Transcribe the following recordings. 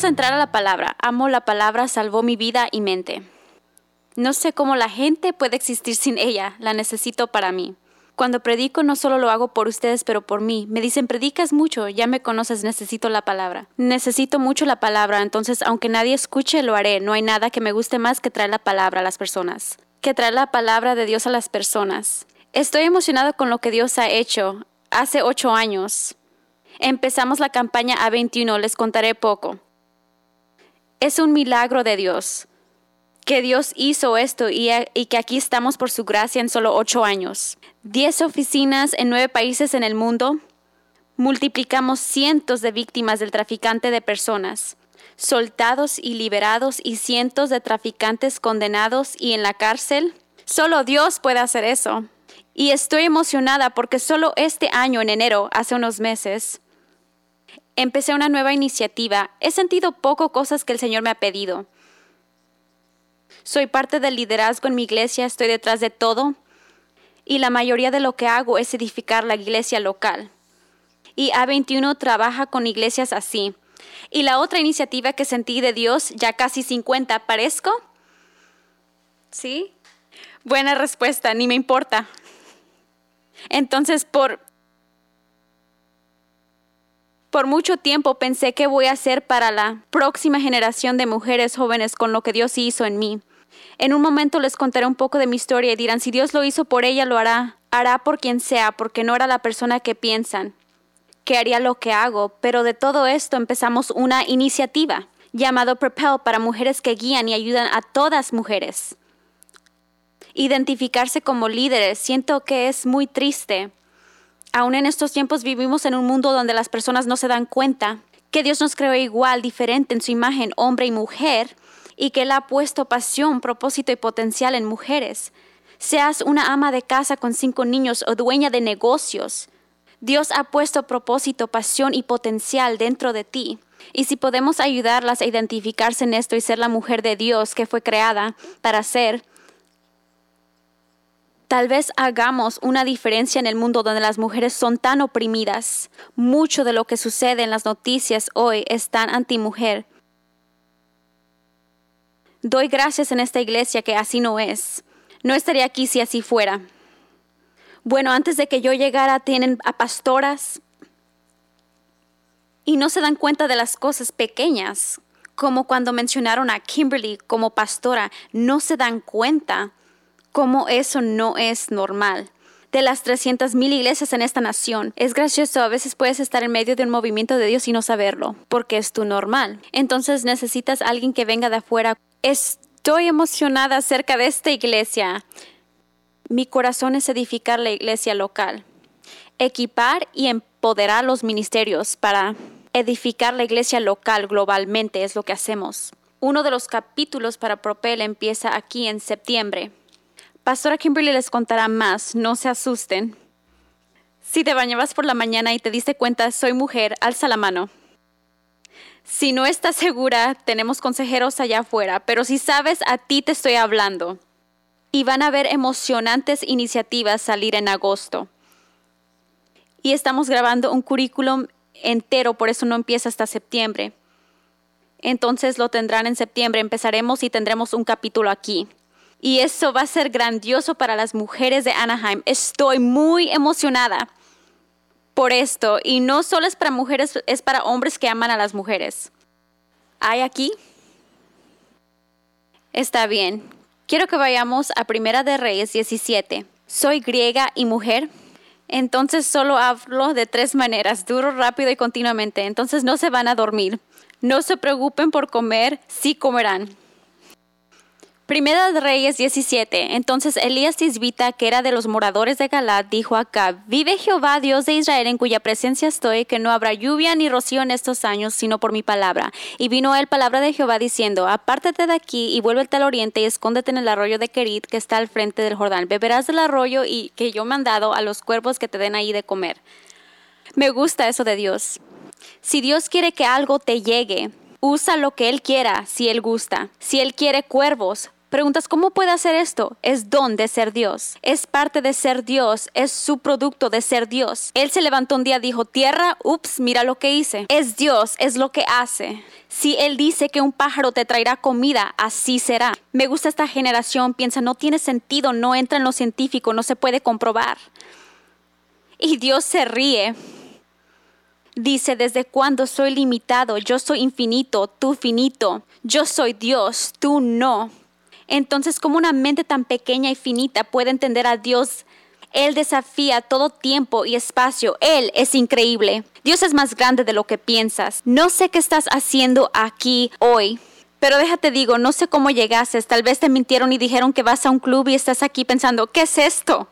Vamos a entrar a la palabra. Amo la palabra, salvó mi vida y mente. No sé cómo la gente puede existir sin ella, la necesito para mí. Cuando predico no solo lo hago por ustedes, pero por mí. Me dicen, predicas mucho, ya me conoces, necesito la palabra. Necesito mucho la palabra, entonces aunque nadie escuche, lo haré. No hay nada que me guste más que traer la palabra a las personas. Que traer la palabra de Dios a las personas. Estoy emocionado con lo que Dios ha hecho. Hace ocho años. Empezamos la campaña A21, les contaré poco. Es un milagro de Dios que Dios hizo esto y, que aquí estamos por su gracia en solo ocho años. Diez oficinas en nueve países en el mundo. Multiplicamos cientos de víctimas del traficante de personas, soltados y liberados y cientos de traficantes condenados y en la cárcel. Solo Dios puede hacer eso. Y estoy emocionada porque solo este año, en enero, hace unos meses, empecé una nueva iniciativa. He sentido poco cosas que el Señor me ha pedido soy parte del liderazgo en mi iglesia, estoy detrás de todo y la mayoría de lo que hago es edificar la iglesia local. Y A21 trabaja con iglesias así. Y la otra iniciativa que sentí de Dios, ya casi 50, ¿parezco? ¿Sí? Buena respuesta, ni me importa. Entonces, por, por mucho tiempo pensé qué voy a hacer para la próxima generación de mujeres jóvenes con lo que Dios hizo en mí. En un momento les contaré un poco de mi historia y dirán, si Dios lo hizo por ella, lo hará. Hará por quien sea, porque no era la persona que piensan que haría lo que hago, pero de todo esto empezamos una iniciativa llamado Propel para mujeres que guían y ayudan a todas mujeres. Identificarse como líderes, siento que es muy triste. Aún en estos tiempos vivimos en un mundo donde las personas no se dan cuenta que Dios nos creó igual, diferente en su imagen, hombre y mujer, y que Él ha puesto pasión, propósito y potencial en mujeres. Seas una ama de casa con cinco niños o dueña de negocios. Dios ha puesto propósito, pasión y potencial dentro de ti. Y si podemos ayudarlas a identificarse en esto y ser la mujer de Dios que fue creada para ser, tal vez hagamos una diferencia en el mundo donde las mujeres son tan oprimidas. Mucho de lo que sucede en las noticias hoy es tan antimujer Doy gracias en esta iglesia que así no es. No estaría aquí si así fuera. Bueno, antes de que yo llegara tienen a pastoras y no se dan cuenta de las cosas pequeñas, como cuando mencionaron a Kimberly como pastora, no se dan cuenta cómo eso no es normal. De las 300 mil iglesias en esta nación, es gracioso, a veces puedes estar en medio de un movimiento de Dios y no saberlo, porque es tu normal. Entonces necesitas alguien que venga de afuera Estoy emocionada acerca de esta iglesia. Mi corazón es edificar la iglesia local, equipar y empoderar los ministerios para edificar la iglesia local globalmente es lo que hacemos. Uno de los capítulos para Propel empieza aquí en septiembre. Pastora Kimberly les contará más, no se asusten. Si te bañabas por la mañana y te diste cuenta, soy mujer, alza la mano. Si no estás segura, tenemos consejeros allá afuera, pero si sabes, a ti te estoy hablando. Y van a haber emocionantes iniciativas salir en agosto. Y estamos grabando un currículum entero, por eso no empieza hasta septiembre. Entonces lo tendrán en septiembre, empezaremos y tendremos un capítulo aquí. Y eso va a ser grandioso para las mujeres de Anaheim. Estoy muy emocionada por esto y no solo es para mujeres, es para hombres que aman a las mujeres. ¿Hay aquí? Está bien. Quiero que vayamos a Primera de Reyes 17. Soy griega y mujer. Entonces solo hablo de tres maneras, duro, rápido y continuamente. Entonces no se van a dormir. No se preocupen por comer, sí comerán. Primera de Reyes 17. Entonces Elías Tisbita, que era de los moradores de Galad, dijo acá, Vive Jehová, Dios de Israel, en cuya presencia estoy, que no habrá lluvia ni rocío en estos años, sino por mi palabra. Y vino él palabra de Jehová diciendo, Apártate de aquí y vuélvete al oriente y escóndete en el arroyo de Kerit, que está al frente del Jordán. Beberás del arroyo y que yo he mandado a los cuervos que te den ahí de comer. Me gusta eso de Dios. Si Dios quiere que algo te llegue, usa lo que Él quiera si Él gusta. Si Él quiere cuervos, Preguntas, ¿cómo puede hacer esto? Es don de ser Dios. Es parte de ser Dios. Es su producto de ser Dios. Él se levantó un día y dijo, tierra, ups, mira lo que hice. Es Dios, es lo que hace. Si Él dice que un pájaro te traerá comida, así será. Me gusta esta generación, piensa, no tiene sentido, no entra en lo científico, no se puede comprobar. Y Dios se ríe. Dice, ¿desde cuándo soy limitado? Yo soy infinito, tú finito. Yo soy Dios, tú no. Entonces, ¿cómo una mente tan pequeña y finita puede entender a Dios? Él desafía todo tiempo y espacio. Él es increíble. Dios es más grande de lo que piensas. No sé qué estás haciendo aquí hoy. Pero déjate digo, no sé cómo llegaste. Tal vez te mintieron y dijeron que vas a un club y estás aquí pensando, ¿qué es esto?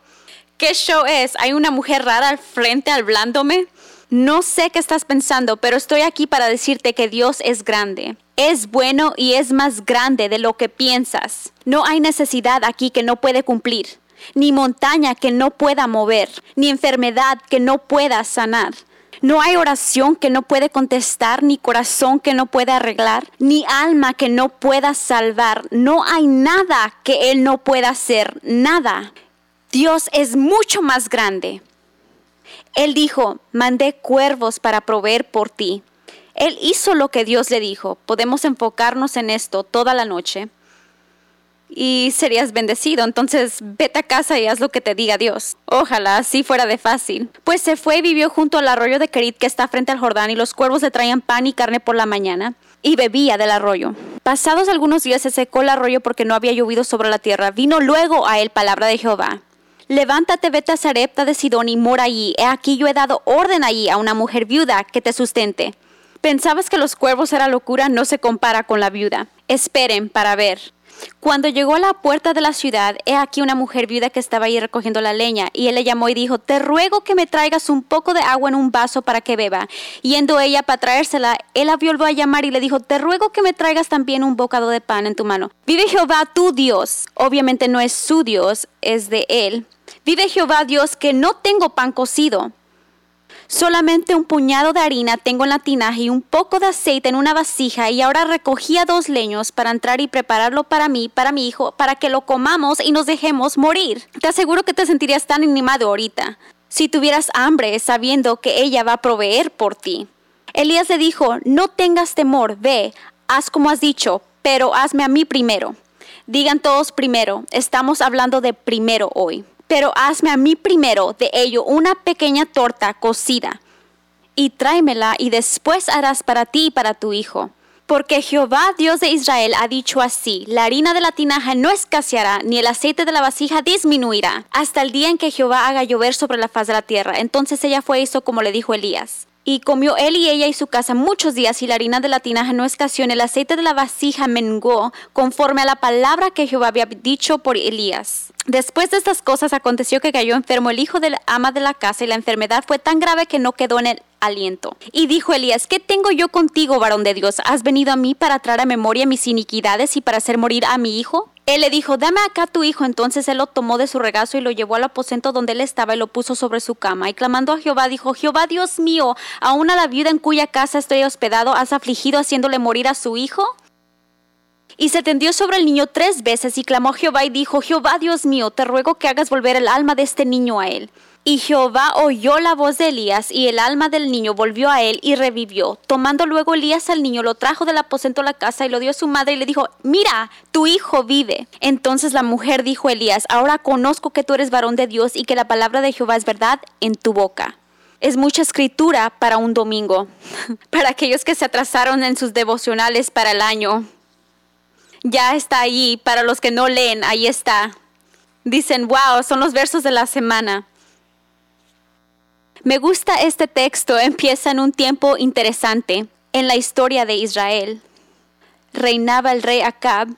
¿Qué show es? ¿Hay una mujer rara al frente hablándome? No sé qué estás pensando, pero estoy aquí para decirte que Dios es grande. Es bueno y es más grande de lo que piensas. No hay necesidad aquí que no puede cumplir, ni montaña que no pueda mover, ni enfermedad que no pueda sanar. No hay oración que no puede contestar, ni corazón que no pueda arreglar, ni alma que no pueda salvar. No hay nada que Él no pueda hacer, nada. Dios es mucho más grande. Él dijo, mandé cuervos para proveer por ti. Él hizo lo que Dios le dijo. Podemos enfocarnos en esto toda la noche y serías bendecido. Entonces vete a casa y haz lo que te diga Dios. Ojalá así fuera de fácil. Pues se fue y vivió junto al arroyo de Kerit que está frente al Jordán y los cuervos le traían pan y carne por la mañana y bebía del arroyo. Pasados algunos días se secó el arroyo porque no había llovido sobre la tierra. Vino luego a él palabra de Jehová. Levántate, vete a Sarepta de Sidón y mora allí. He aquí yo he dado orden allí a una mujer viuda que te sustente. Pensabas que los cuervos era locura, no se compara con la viuda. Esperen para ver. Cuando llegó a la puerta de la ciudad, he aquí una mujer viuda que estaba ahí recogiendo la leña, y él le llamó y dijo, te ruego que me traigas un poco de agua en un vaso para que beba. Yendo ella para traérsela, él la volvió a llamar y le dijo, te ruego que me traigas también un bocado de pan en tu mano. Vive Jehová tu Dios. Obviamente no es su Dios, es de él. Vive Jehová Dios que no tengo pan cocido. Solamente un puñado de harina tengo en la tinaja y un poco de aceite en una vasija y ahora recogía dos leños para entrar y prepararlo para mí, para mi hijo, para que lo comamos y nos dejemos morir. Te aseguro que te sentirías tan animado ahorita si tuvieras hambre sabiendo que ella va a proveer por ti. Elías le dijo, no tengas temor, ve, haz como has dicho, pero hazme a mí primero. Digan todos primero, estamos hablando de primero hoy pero hazme a mí primero de ello una pequeña torta cocida, y tráemela, y después harás para ti y para tu hijo. Porque Jehová, Dios de Israel, ha dicho así, la harina de la tinaja no escaseará, ni el aceite de la vasija disminuirá, hasta el día en que Jehová haga llover sobre la faz de la tierra. Entonces ella fue hizo como le dijo Elías. Y comió él y ella y su casa muchos días, y la harina de la tinaja no escaseó, ni el aceite de la vasija mengó, conforme a la palabra que Jehová había dicho por Elías. Después de estas cosas aconteció que cayó enfermo el hijo del ama de la casa y la enfermedad fue tan grave que no quedó en el aliento. Y dijo Elías, ¿qué tengo yo contigo, varón de Dios? ¿Has venido a mí para traer a memoria mis iniquidades y para hacer morir a mi hijo? Él le dijo, dame acá tu hijo. Entonces él lo tomó de su regazo y lo llevó al aposento donde él estaba y lo puso sobre su cama. Y clamando a Jehová, dijo, Jehová Dios mío, aún a la viuda en cuya casa estoy hospedado, ¿has afligido haciéndole morir a su hijo? Y se tendió sobre el niño tres veces y clamó a Jehová y dijo, Jehová Dios mío, te ruego que hagas volver el alma de este niño a él. Y Jehová oyó la voz de Elías, y el alma del niño volvió a él y revivió. Tomando luego Elías al niño, lo trajo del aposento a la casa y lo dio a su madre y le dijo, mira, tu hijo vive. Entonces la mujer dijo a Elías, ahora conozco que tú eres varón de Dios y que la palabra de Jehová es verdad en tu boca. Es mucha escritura para un domingo, para aquellos que se atrasaron en sus devocionales para el año ya está ahí. Para los que no leen, ahí está. Dicen, wow, son los versos de la semana. Me gusta este texto, empieza en un tiempo interesante en la historia de Israel. Reinaba el rey Acab.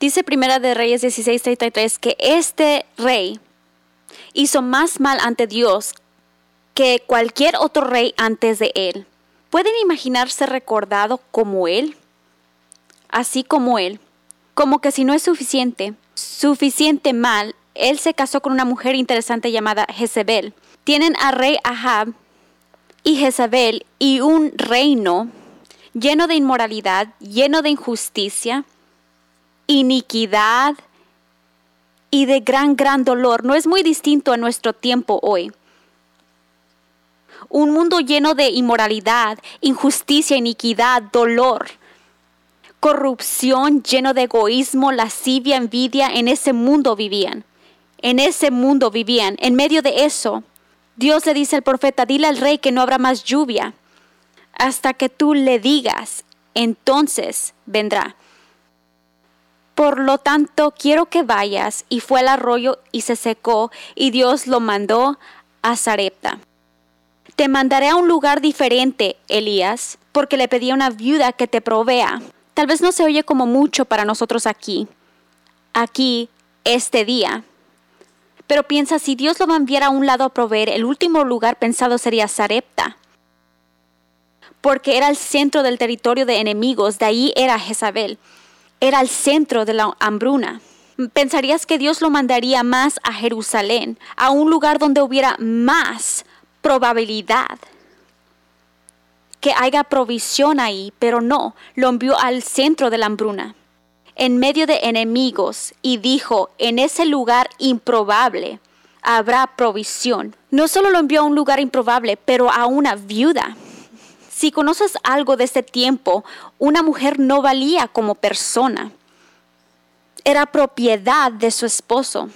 Dice Primera de Reyes 16:33 que este rey hizo más mal ante Dios que cualquier otro rey antes de él. ¿Pueden imaginarse recordado como él? Así como él. Como que si no es suficiente, suficiente mal, él se casó con una mujer interesante llamada Jezebel. Tienen a rey Ahab y Jezebel y un reino lleno de inmoralidad, lleno de injusticia iniquidad y de gran, gran dolor. No es muy distinto a nuestro tiempo hoy. Un mundo lleno de inmoralidad, injusticia, iniquidad, dolor, corrupción, lleno de egoísmo, lascivia, envidia. En ese mundo vivían. En ese mundo vivían. En medio de eso, Dios le dice al profeta, dile al rey que no habrá más lluvia hasta que tú le digas, entonces vendrá. Por lo tanto, quiero que vayas. Y fue al arroyo y se secó, y Dios lo mandó a Sarepta. Te mandaré a un lugar diferente, Elías, porque le pedí a una viuda que te provea. Tal vez no se oye como mucho para nosotros aquí, aquí, este día. Pero piensa, si Dios lo va a enviar a un lado a proveer, el último lugar pensado sería Sarepta porque era el centro del territorio de enemigos, de ahí era Jezabel, era el centro de la hambruna. Pensarías que Dios lo mandaría más a Jerusalén, a un lugar donde hubiera más probabilidad que haya provisión ahí, pero no, lo envió al centro de la hambruna, en medio de enemigos, y dijo, en ese lugar improbable habrá provisión. No solo lo envió a un lugar improbable, pero a una viuda. Si conoces algo de ese tiempo, una mujer no valía como persona. Era propiedad de su esposo.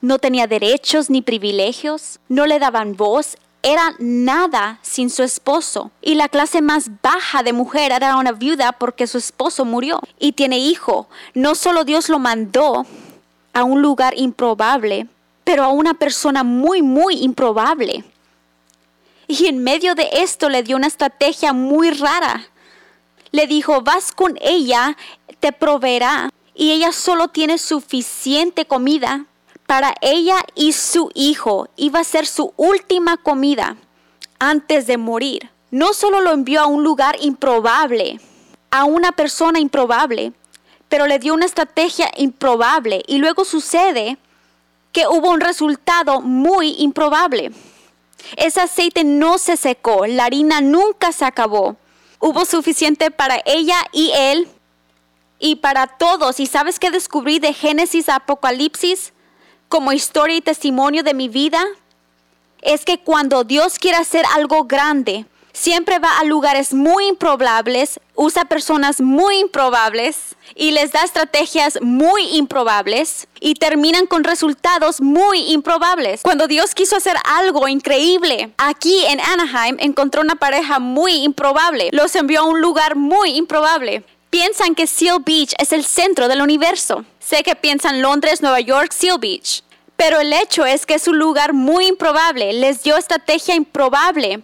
No tenía derechos ni privilegios, no le daban voz, era nada sin su esposo. Y la clase más baja de mujer era una viuda porque su esposo murió y tiene hijo. No solo Dios lo mandó a un lugar improbable, pero a una persona muy, muy improbable. Y en medio de esto le dio una estrategia muy rara. Le dijo, vas con ella, te proveerá. Y ella solo tiene suficiente comida para ella y su hijo. Iba a ser su última comida antes de morir. No solo lo envió a un lugar improbable, a una persona improbable, pero le dio una estrategia improbable. Y luego sucede que hubo un resultado muy improbable. Ese aceite no se secó, la harina nunca se acabó. Hubo suficiente para ella y él y para todos. ¿Y sabes qué descubrí de Génesis a Apocalipsis como historia y testimonio de mi vida? Es que cuando Dios quiere hacer algo grande, siempre va a lugares muy improbables, usa personas muy improbables y les da estrategias muy improbables y terminan con resultados muy improbables. Cuando Dios quiso hacer algo increíble aquí en Anaheim, encontró una pareja muy improbable. Los envió a un lugar muy improbable. Piensan que Seal Beach es el centro del universo. Sé que piensan Londres, Nueva York, Seal Beach. Pero el hecho es que es un lugar muy improbable. Les dio estrategia improbable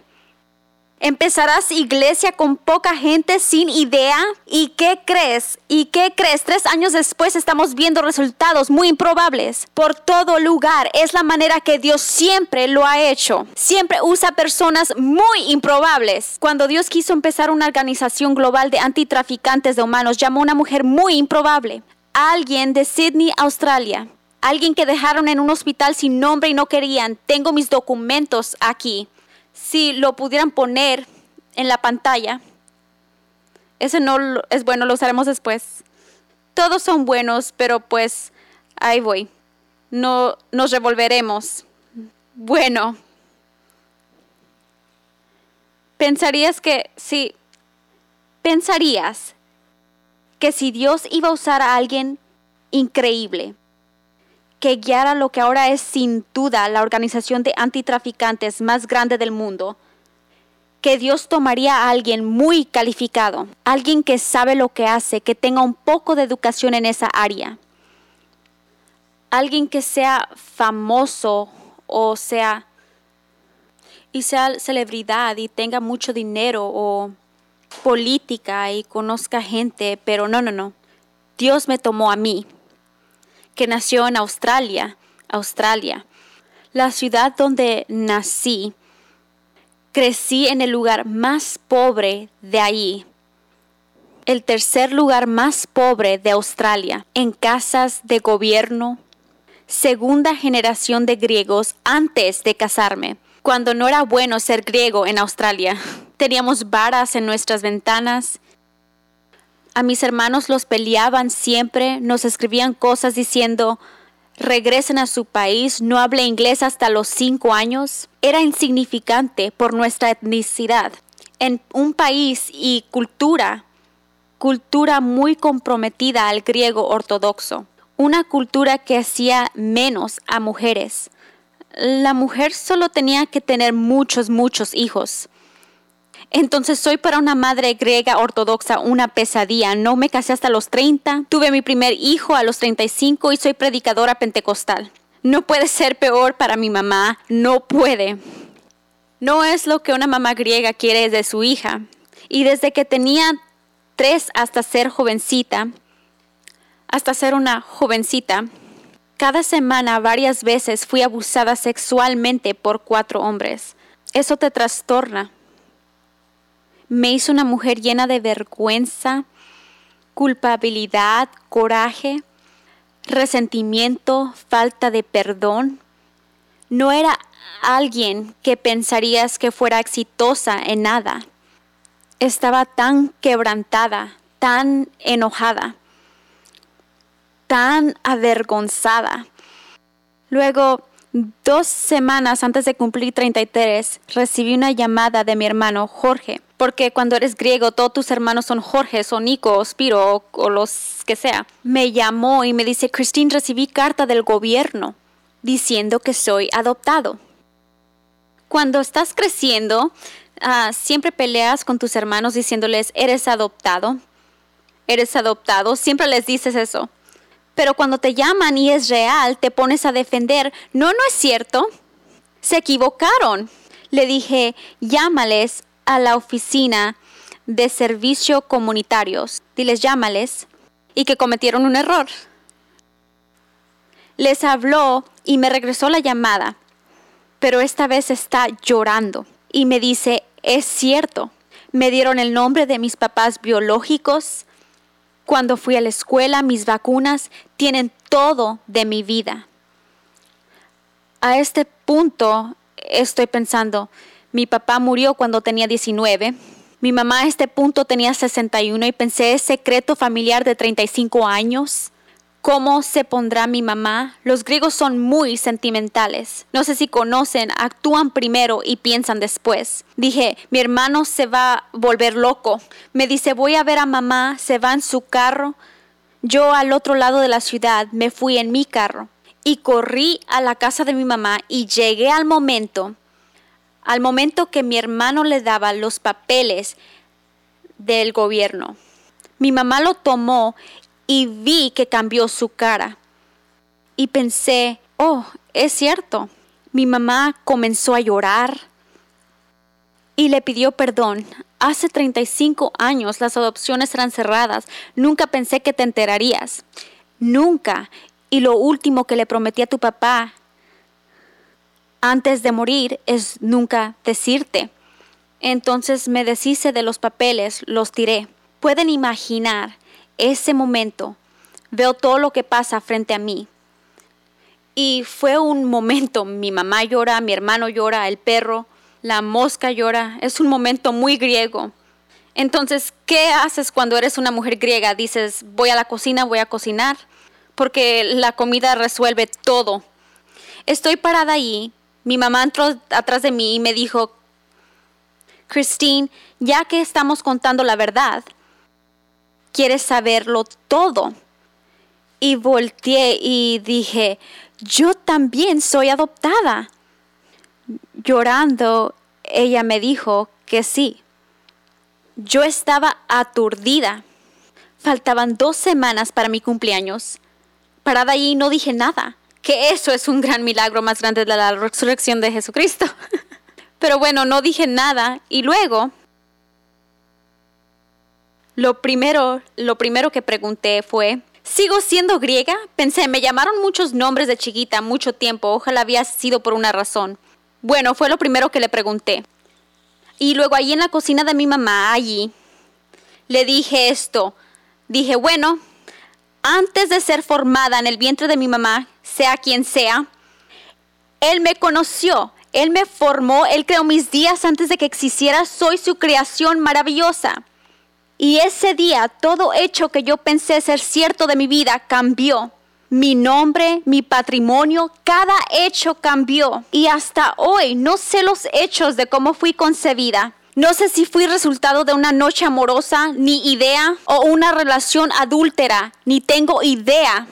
Empezarás iglesia con poca gente sin idea. ¿Y qué crees? ¿Y qué crees? Tres años después estamos viendo resultados muy improbables por todo lugar. Es la manera que Dios siempre lo ha hecho. Siempre usa personas muy improbables. Cuando Dios quiso empezar una organización global de antitraficantes de humanos, llamó a una mujer muy improbable. Alguien de Sydney, Australia. Alguien que dejaron en un hospital sin nombre y no querían. Tengo mis documentos aquí si lo pudieran poner en la pantalla. Ese no es bueno, lo usaremos después. Todos son buenos, pero pues ahí voy. No nos revolveremos. Bueno. Pensarías que si pensarías que si Dios iba a usar a alguien increíble, que guiara lo que ahora es sin duda la organización de antitraficantes más grande del mundo, que Dios tomaría a alguien muy calificado, alguien que sabe lo que hace, que tenga un poco de educación en esa área, alguien que sea famoso o sea y sea celebridad y tenga mucho dinero o política y conozca gente, pero no, no, no. Dios me tomó a mí que nació en Australia, Australia, la ciudad donde nací. Crecí en el lugar más pobre de allí, el tercer lugar más pobre de Australia, en casas de gobierno, segunda generación de griegos antes de casarme, cuando no era bueno ser griego en Australia. Teníamos varas en nuestras ventanas A mis hermanos los peleaban siempre, nos escribían cosas diciendo, regresen a su país, no hable inglés hasta los cinco años. Era insignificante por nuestra etnicidad. En un país y cultura, cultura muy comprometida al griego ortodoxo, una cultura que hacía menos a mujeres. La mujer solo tenía que tener muchos, muchos hijos. Entonces soy para una madre griega ortodoxa una pesadilla. No me casé hasta los 30, tuve mi primer hijo a los 35 y soy predicadora pentecostal. No puede ser peor para mi mamá, no puede. No es lo que una mamá griega quiere de su hija. Y desde que tenía tres hasta ser jovencita, hasta ser una jovencita, cada semana varias veces fui abusada sexualmente por cuatro hombres. Eso te trastorna me hizo una mujer llena de vergüenza, culpabilidad, coraje, resentimiento, falta de perdón. No era alguien que pensarías que fuera exitosa en nada. Estaba tan quebrantada, tan enojada, tan avergonzada. Luego Dos semanas antes de cumplir 33, recibí una llamada de mi hermano Jorge, porque cuando eres griego todos tus hermanos son Jorge o Nico o Spiro o, los que sea. Me llamó y me dice, Christine, recibí carta del gobierno diciendo que soy adoptado. Cuando estás creciendo, ah, siempre peleas con tus hermanos diciéndoles, eres adoptado, eres adoptado, siempre les dices eso. Pero cuando te llaman y es real, te pones a defender. No, no es cierto. Se equivocaron. Le dije, llámales a la oficina de servicio comunitarios. Diles, llámales. Y que cometieron un error. Les habló y me regresó la llamada. Pero esta vez está llorando. Y me dice, es cierto. Me dieron el nombre de mis papás biológicos, cuando fui a la escuela, mis vacunas tienen todo de mi vida. A este punto estoy pensando, mi papá murió cuando tenía 19, mi mamá a este punto tenía 61 y pensé, ¿es secreto familiar de 35 años? ¿Cómo se pondrá mi mamá? Los griegos son muy sentimentales. No sé si conocen, actúan primero y piensan después. Dije, mi hermano se va a volver loco. Me dice, voy a ver a mamá, se va en su carro. Yo al otro lado de la ciudad me fui en mi carro y corrí a la casa de mi mamá y llegué al momento, al momento que mi hermano le daba los papeles del gobierno. Mi mamá lo tomó y vi que cambió su cara. Y pensé, oh, es cierto. Mi mamá comenzó a llorar y le pidió perdón. Hace 35 años las adopciones eran cerradas. Nunca pensé que te enterarías. Nunca. Y lo último que le prometí a tu papá antes de morir es nunca decirte. Entonces me deshice de los papeles, los tiré. Pueden imaginar ese momento veo todo lo que pasa frente a mí. Y fue un momento, mi mamá llora, mi hermano llora, el perro, la mosca llora, es un momento muy griego. Entonces, ¿qué haces cuando eres una mujer griega? Dices, voy a la cocina, voy a cocinar, porque la comida resuelve todo. Estoy parada ahí, mi mamá entró atrás de mí y me dijo, Christine, ya que estamos contando la verdad, quieres saberlo todo. Y volteé y dije, yo también soy adoptada. Llorando, ella me dijo que sí. Yo estaba aturdida. Faltaban dos semanas para mi cumpleaños. Parada allí no dije nada, que eso es un gran milagro más grande de la resurrección de Jesucristo. Pero bueno, no dije nada y luego lo primero, lo primero que pregunté fue, ¿sigo siendo griega? Pensé, me llamaron muchos nombres de chiquita mucho tiempo, ojalá había sido por una razón. Bueno, fue lo primero que le pregunté. Y luego allí en la cocina de mi mamá, allí, le dije esto. Dije, bueno, antes de ser formada en el vientre de mi mamá, sea quien sea, Él me conoció, Él me formó, Él creó mis días antes de que existiera, soy su creación maravillosa. Y ese día todo hecho que yo pensé ser cierto de mi vida cambió. Mi nombre, mi patrimonio, cada hecho cambió. Y hasta hoy no sé los hechos de cómo fui concebida. No sé si fui resultado de una noche amorosa, ni idea, o una relación adúltera, ni tengo idea,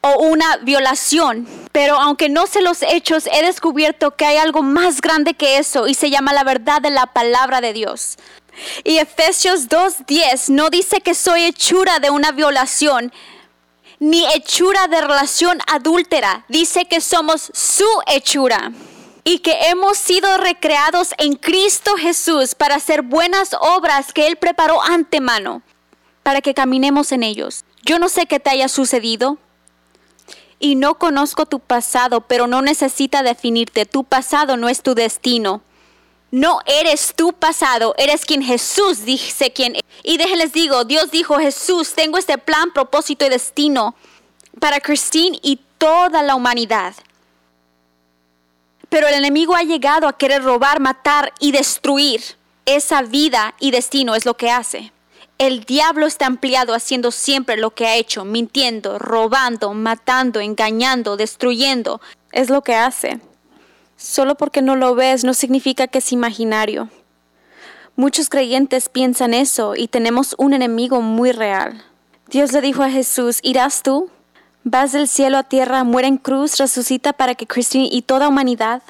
o una violación. Pero aunque no sé los hechos, he descubierto que hay algo más grande que eso y se llama la verdad de la palabra de Dios. Y Efesios 2.10 no dice que soy hechura de una violación, ni hechura de relación adúltera. Dice que somos su hechura y que hemos sido recreados en Cristo Jesús para hacer buenas obras que Él preparó antemano, para que caminemos en ellos. Yo no sé qué te haya sucedido y no conozco tu pasado, pero no necesita definirte. Tu pasado no es tu destino. No eres tu pasado, eres quien Jesús dice quien. Y déjenles digo, Dios dijo, Jesús, tengo este plan, propósito y destino para Christine y toda la humanidad. Pero el enemigo ha llegado a querer robar, matar y destruir. Esa vida y destino es lo que hace. El diablo está ampliado haciendo siempre lo que ha hecho, mintiendo, robando, matando, engañando, destruyendo. Es lo que hace. Solo porque no lo ves no significa que es imaginario. Muchos creyentes piensan eso y tenemos un enemigo muy real. Dios le dijo a Jesús, ¿irás tú? Vas del cielo a tierra, muere en cruz, resucita para que Christine y toda humanidad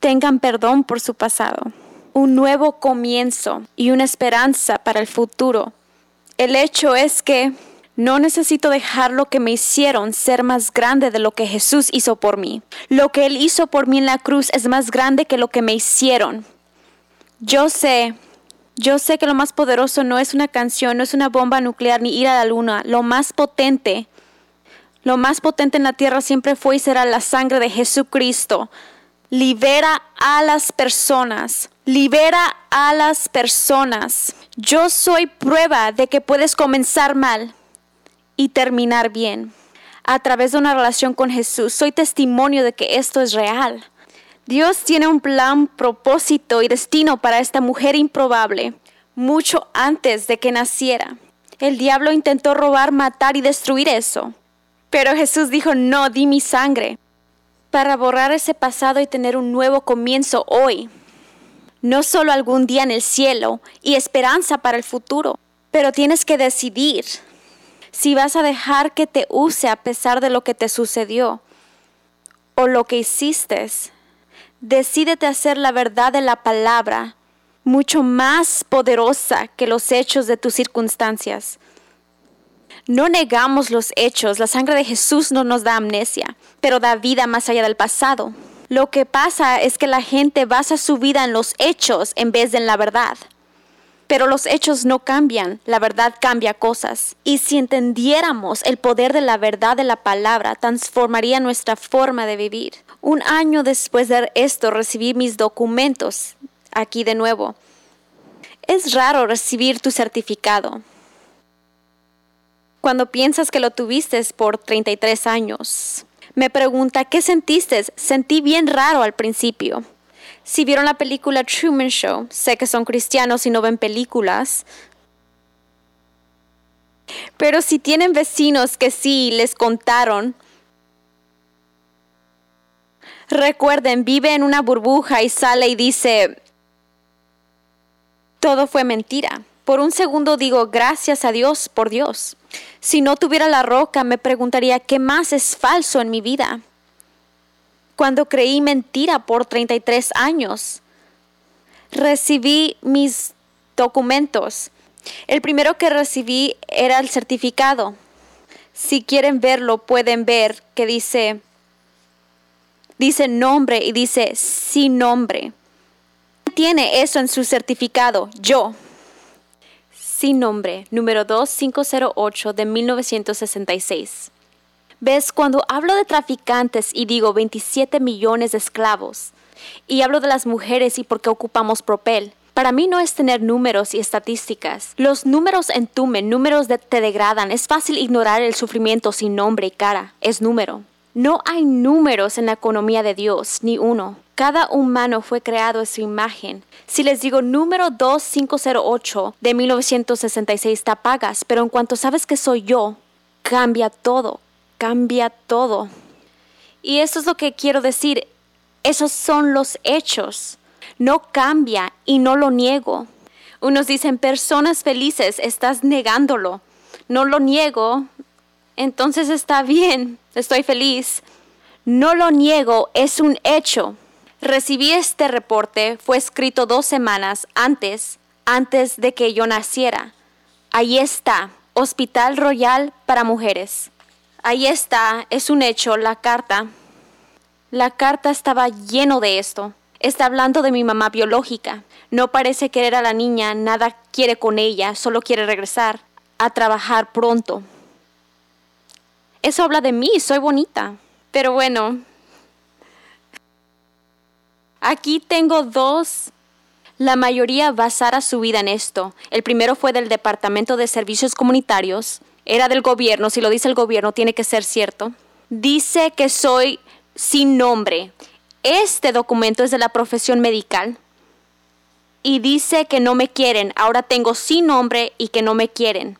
tengan perdón por su pasado, un nuevo comienzo y una esperanza para el futuro. El hecho es que no necesito dejar lo que me hicieron ser más grande de lo que Jesús hizo por mí. Lo que Él hizo por mí en la cruz es más grande que lo que me hicieron. Yo sé, yo sé que lo más poderoso no es una canción, no es una bomba nuclear ni ir a la luna. Lo más potente lo más potente en la tierra siempre fue y será la sangre de Jesucristo. Libera a las personas. Libera a las personas. Yo soy prueba de que puedes comenzar mal y terminar bien. A través de una relación con Jesús, soy testimonio de que esto es real. Dios tiene un plan, propósito y destino para esta mujer improbable, mucho antes de que naciera. El diablo intentó robar, matar y destruir eso. Pero Jesús dijo, no, di mi sangre para borrar ese pasado y tener un nuevo comienzo hoy. No solo algún día en el cielo y esperanza para el futuro, pero tienes que decidir si vas a dejar que te use a pesar de lo que te sucedió o lo que hiciste. Decídete hacer la verdad de la palabra mucho más poderosa que los hechos de tus circunstancias. No negamos los hechos, la sangre de Jesús no nos da amnesia, pero da vida más allá del pasado. Lo que pasa es que la gente basa su vida en los hechos en vez de en la verdad. Pero los hechos no cambian, la verdad cambia cosas. Y si entendiéramos el poder de la verdad de la palabra, transformaría nuestra forma de vivir. Un año después de esto recibí mis documentos aquí de nuevo. Es raro recibir tu certificado cuando piensas que lo tuviste por 33 años. Me pregunta, ¿qué sentiste? Sentí bien raro al principio. Si vieron la película Truman Show, sé que son cristianos y no ven películas. Pero si tienen vecinos que sí les contaron, recuerden, vive en una burbuja y sale y dice, todo fue mentira. Por un segundo digo, gracias a Dios por Dios. Si no tuviera la roca, me preguntaría, ¿qué más es falso en mi vida? Cuando creí mentira por 33 años, recibí mis documentos. El primero que recibí era el certificado. Si quieren verlo, pueden ver que dice, dice nombre y dice sin nombre. Tiene eso en su certificado, yo sin nombre, número 2508 de 1966. ¿Ves? Cuando hablo de traficantes y digo 27 millones de esclavos, y hablo de las mujeres y por qué ocupamos propel, para mí no es tener números y estadísticas. Los números entumen, números te degradan. Es fácil ignorar el sufrimiento sin nombre y cara. Es número. No hay números en la economía de Dios, ni uno. Cada humano fue creado en su imagen. Si les digo número 2508 de 1966 te apagas, pero en cuanto sabes que soy yo, cambia todo, cambia todo. Y eso es lo que quiero decir. Esos son los hechos. No cambia y no lo niego. Unos dicen personas felices, estás negándolo. No lo niego, entonces está bien, estoy feliz. No lo niego, es un hecho. Recibí este reporte, fue escrito dos semanas antes, antes de que yo naciera. Ahí está, Hospital Royal para Mujeres. Ahí está, es un hecho, la carta. La carta estaba lleno de esto. Está hablando de mi mamá biológica. No parece querer a la niña, nada quiere con ella, solo quiere regresar a trabajar pronto. Eso habla de mí, soy bonita. Pero bueno, Aquí tengo dos. La mayoría basara su vida en esto. El primero fue del Departamento de Servicios Comunitarios. Era del gobierno. Si lo dice el gobierno, tiene que ser cierto. Dice que soy sin nombre. Este documento es de la profesión medical. Y dice que no me quieren. Ahora tengo sin nombre y que no me quieren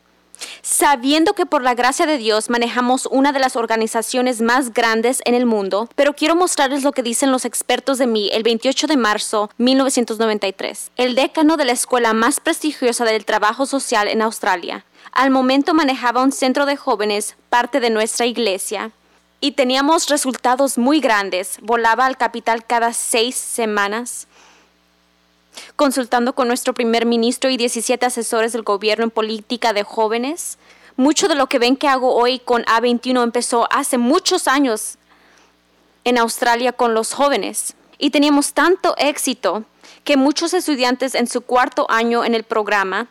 sabiendo que por la gracia de Dios manejamos una de las organizaciones más grandes en el mundo, pero quiero mostrarles lo que dicen los expertos de mí el 28 de marzo 1993, el decano de la escuela más prestigiosa del trabajo social en Australia. Al momento manejaba un centro de jóvenes, parte de nuestra iglesia, y teníamos resultados muy grandes. Volaba al capital cada seis semanas consultando con nuestro primer ministro y 17 asesores del gobierno en política de jóvenes. Mucho de lo que ven que hago hoy con A21 empezó hace muchos años en Australia con los jóvenes. Y teníamos tanto éxito que muchos estudiantes en su cuarto año en el programa,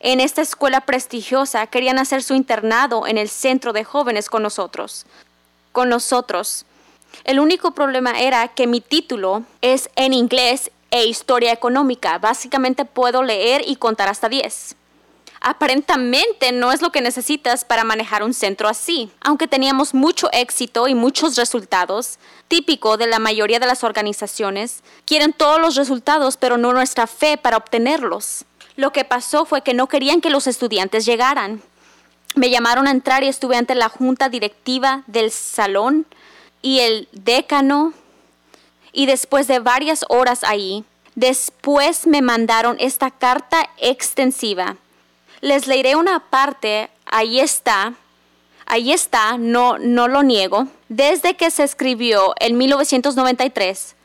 en esta escuela prestigiosa, querían hacer su internado en el centro de jóvenes con nosotros. Con nosotros. El único problema era que mi título es en inglés e historia económica. Básicamente puedo leer y contar hasta 10. Aparentemente no es lo que necesitas para manejar un centro así. Aunque teníamos mucho éxito y muchos resultados, típico de la mayoría de las organizaciones, quieren todos los resultados pero no nuestra fe para obtenerlos. Lo que pasó fue que no querían que los estudiantes llegaran. Me llamaron a entrar y estuve ante la junta directiva del salón y el decano y después de varias horas ahí, después me mandaron esta carta extensiva. Les leeré una parte, ahí está, ahí está, no, no lo niego, desde que se escribió en 1993.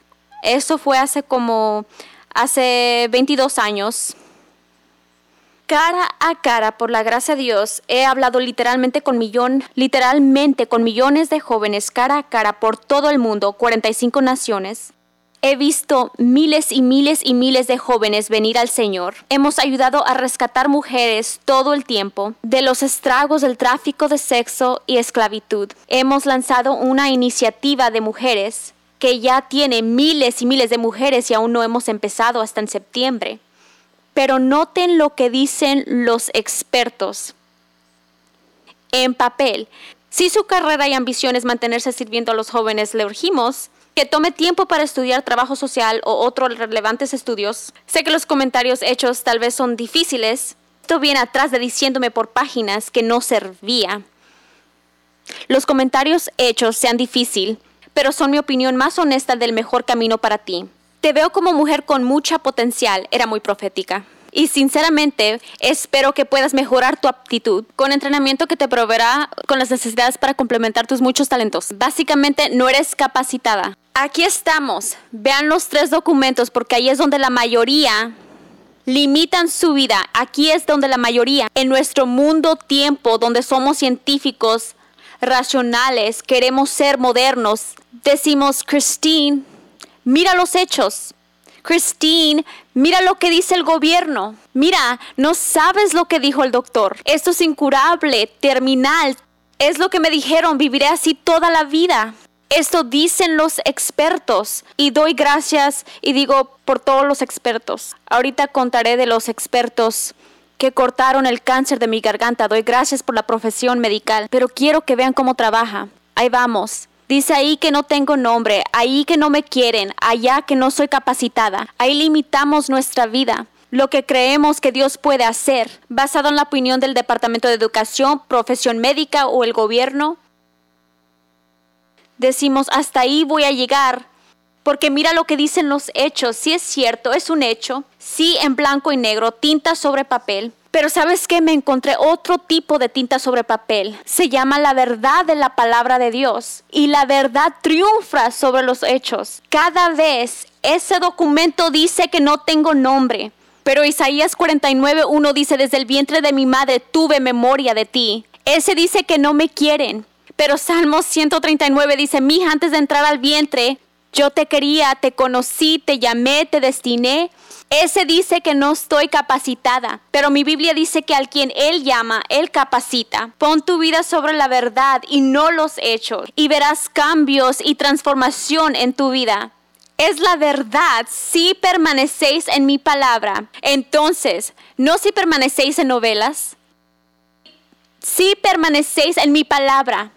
Eso fue hace como, hace 22 años. Cara a cara, por la gracia de Dios, he hablado literalmente con literalmente con millones de jóvenes cara a cara por todo el mundo, 45 naciones. He visto miles y miles y miles de jóvenes venir al Señor. Hemos ayudado a rescatar mujeres todo el tiempo de los estragos del tráfico de sexo y esclavitud. Hemos lanzado una iniciativa de mujeres que ya tiene miles y miles de mujeres y aún no hemos empezado hasta en septiembre. Pero noten lo que dicen los expertos. En papel, si su carrera y ambición es mantenerse sirviendo a los jóvenes, le urgimos que tome tiempo para estudiar trabajo social o otros relevantes estudios. Sé que los comentarios hechos tal vez son difíciles. Esto viene atrás de diciéndome por páginas que no servía. Los comentarios hechos sean difícil, pero son mi opinión más honesta del mejor camino para ti. Te veo como mujer con mucha potencial, era muy profética. Y sinceramente, espero que puedas mejorar tu aptitud con entrenamiento que te proveerá con las necesidades para complementar tus muchos talentos. Básicamente, no eres capacitada. Aquí estamos. Vean los tres documentos porque ahí es donde la mayoría limitan su vida. Aquí es donde la mayoría, en nuestro mundo tiempo, donde somos científicos, racionales, queremos ser modernos, decimos, Christine, Mira los hechos. Christine, mira lo que dice el gobierno. Mira, no sabes lo que dijo el doctor. Esto es incurable, terminal. Es lo que me dijeron, viviré así toda la vida. Esto dicen los expertos y doy gracias y digo por todos los expertos. Ahorita contaré de los expertos que cortaron el cáncer de mi garganta. Doy gracias por la profesión medical, pero quiero que vean cómo trabaja. Ahí vamos. Dice ahí que no tengo nombre, ahí que no me quieren, allá que no soy capacitada. Ahí limitamos nuestra vida lo que creemos que Dios puede hacer, basado en la opinión del Departamento de Educación, profesión médica o el gobierno. Decimos, hasta ahí voy a llegar, porque mira lo que dicen los hechos, si es cierto, es un hecho, sí en blanco y negro, tinta sobre papel. Pero sabes que me encontré otro tipo de tinta sobre papel. Se llama la verdad de la palabra de Dios. Y la verdad triunfa sobre los hechos. Cada vez ese documento dice que no tengo nombre. Pero Isaías 49.1 dice, desde el vientre de mi madre tuve memoria de ti. Ese dice que no me quieren. Pero Salmos 139 dice, mi hija, antes de entrar al vientre, yo te quería, te conocí, te llamé, te destiné. Ese dice que no estoy capacitada, pero mi Biblia dice que al quien Él llama, Él capacita. Pon tu vida sobre la verdad y no los hechos, y verás cambios y transformación en tu vida. Es la verdad si permanecéis en mi palabra. Entonces, no si permanecéis en novelas, si permanecéis en mi palabra,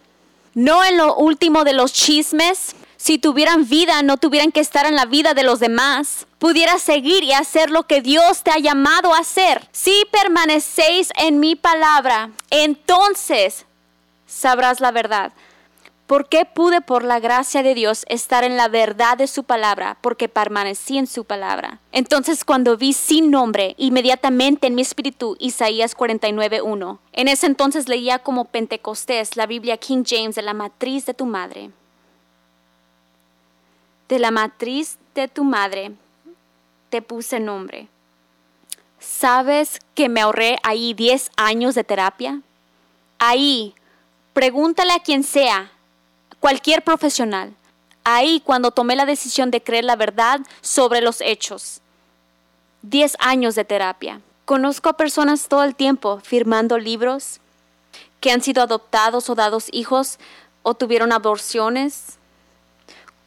no en lo último de los chismes, si tuvieran vida, no tuvieran que estar en la vida de los demás. Pudieras seguir y hacer lo que Dios te ha llamado a hacer. Si permanecéis en mi palabra, entonces sabrás la verdad. ¿Por qué pude por la gracia de Dios estar en la verdad de su palabra? Porque permanecí en su palabra. Entonces cuando vi sin nombre, inmediatamente en mi espíritu Isaías 49.1. En ese entonces leía como Pentecostés la Biblia King James de la matriz de tu madre de la matriz de tu madre te puse nombre. ¿Sabes que me ahorré ahí 10 años de terapia? Ahí, pregúntale a quien sea, cualquier profesional. Ahí cuando tomé la decisión de creer la verdad sobre los hechos. 10 años de terapia. Conozco a personas todo el tiempo firmando libros que han sido adoptados o dados hijos o tuvieron aborciones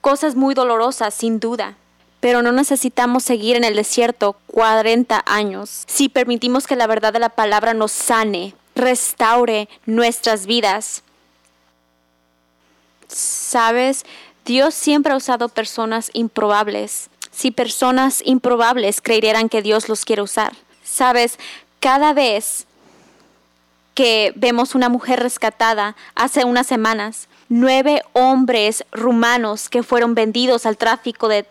cosas muy dolorosas, sin duda. Pero no necesitamos seguir en el desierto 40 años si permitimos que la verdad de la palabra nos sane, restaure nuestras vidas. Sabes, Dios siempre ha usado personas improbables. Si personas improbables creyeran que Dios los quiere usar. Sabes, cada vez que vemos una mujer rescatada hace unas semanas, nueve hombres rumanos que fueron vendidos al tráfico de,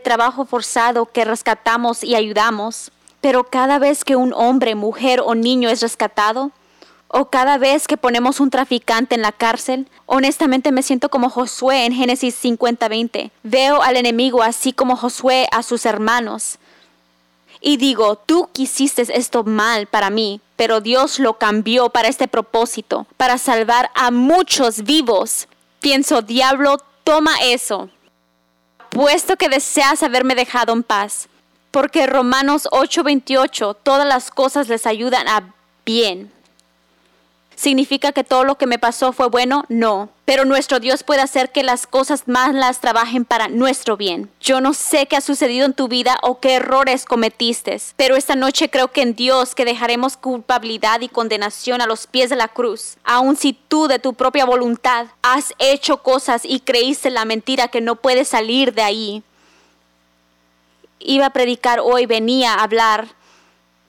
trabajo forzado que rescatamos y ayudamos. Pero cada vez que un hombre, mujer o niño es rescatado, o cada vez que ponemos un traficante en la cárcel, honestamente me siento como Josué en Génesis 50:20. Veo al enemigo así como Josué a sus hermanos. Y digo, tú quisiste esto mal para mí, pero Dios lo cambió para este propósito, para salvar a muchos vivos. Pienso, diablo, toma eso, puesto que deseas haberme dejado en paz, porque Romanos 8:28, todas las cosas les ayudan a bien ¿Significa que todo lo que me pasó fue bueno? No. Pero nuestro Dios puede hacer que las cosas malas trabajen para nuestro bien. Yo no sé qué ha sucedido en tu vida o qué errores cometiste, pero esta noche creo que en Dios que dejaremos culpabilidad y condenación a los pies de la cruz. Aun si tú de tu propia voluntad has hecho cosas y creíste la mentira que no puedes salir de ahí. Iba a predicar hoy, venía a hablar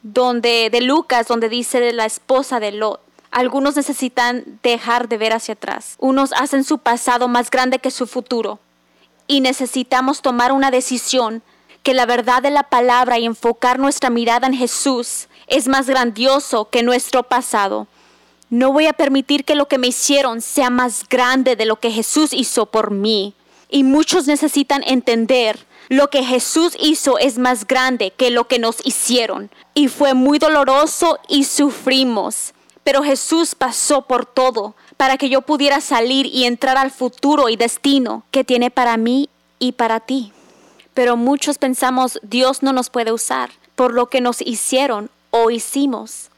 donde de Lucas, donde dice de la esposa de Lot algunos necesitan dejar de ver hacia atrás. Unos hacen su pasado más grande que su futuro. Y necesitamos tomar una decisión que la verdad de la palabra y enfocar nuestra mirada en Jesús es más grandioso que nuestro pasado. No voy a permitir que lo que me hicieron sea más grande de lo que Jesús hizo por mí. Y muchos necesitan entender lo que Jesús hizo es más grande que lo que nos hicieron. Y fue muy doloroso y sufrimos. Pero Jesús pasó por todo para que yo pudiera salir y entrar al futuro y destino que tiene para mí y para ti. Pero muchos pensamos Dios no nos puede usar por lo que nos hicieron o hicimos.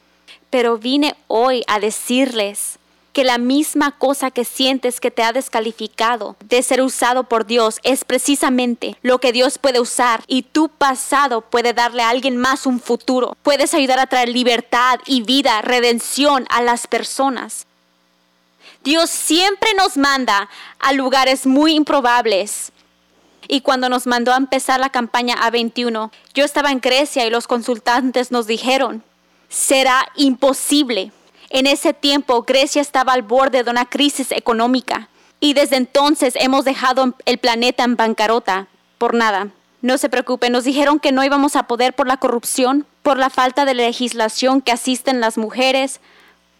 Pero vine hoy a decirles que la misma cosa que sientes que te ha descalificado de ser usado por Dios es precisamente lo que Dios puede usar y tu pasado puede darle a alguien más un futuro. Puedes ayudar a traer libertad y vida, redención a las personas. Dios siempre nos manda a lugares muy improbables. Y cuando nos mandó a empezar la campaña A21, yo estaba en Grecia y los consultantes nos dijeron, será imposible. En ese tiempo Grecia estaba al borde de una crisis económica y desde entonces hemos dejado el planeta en bancarrota por nada. No se preocupen, nos dijeron que no íbamos a poder por la corrupción, por la falta de legislación que asisten las mujeres.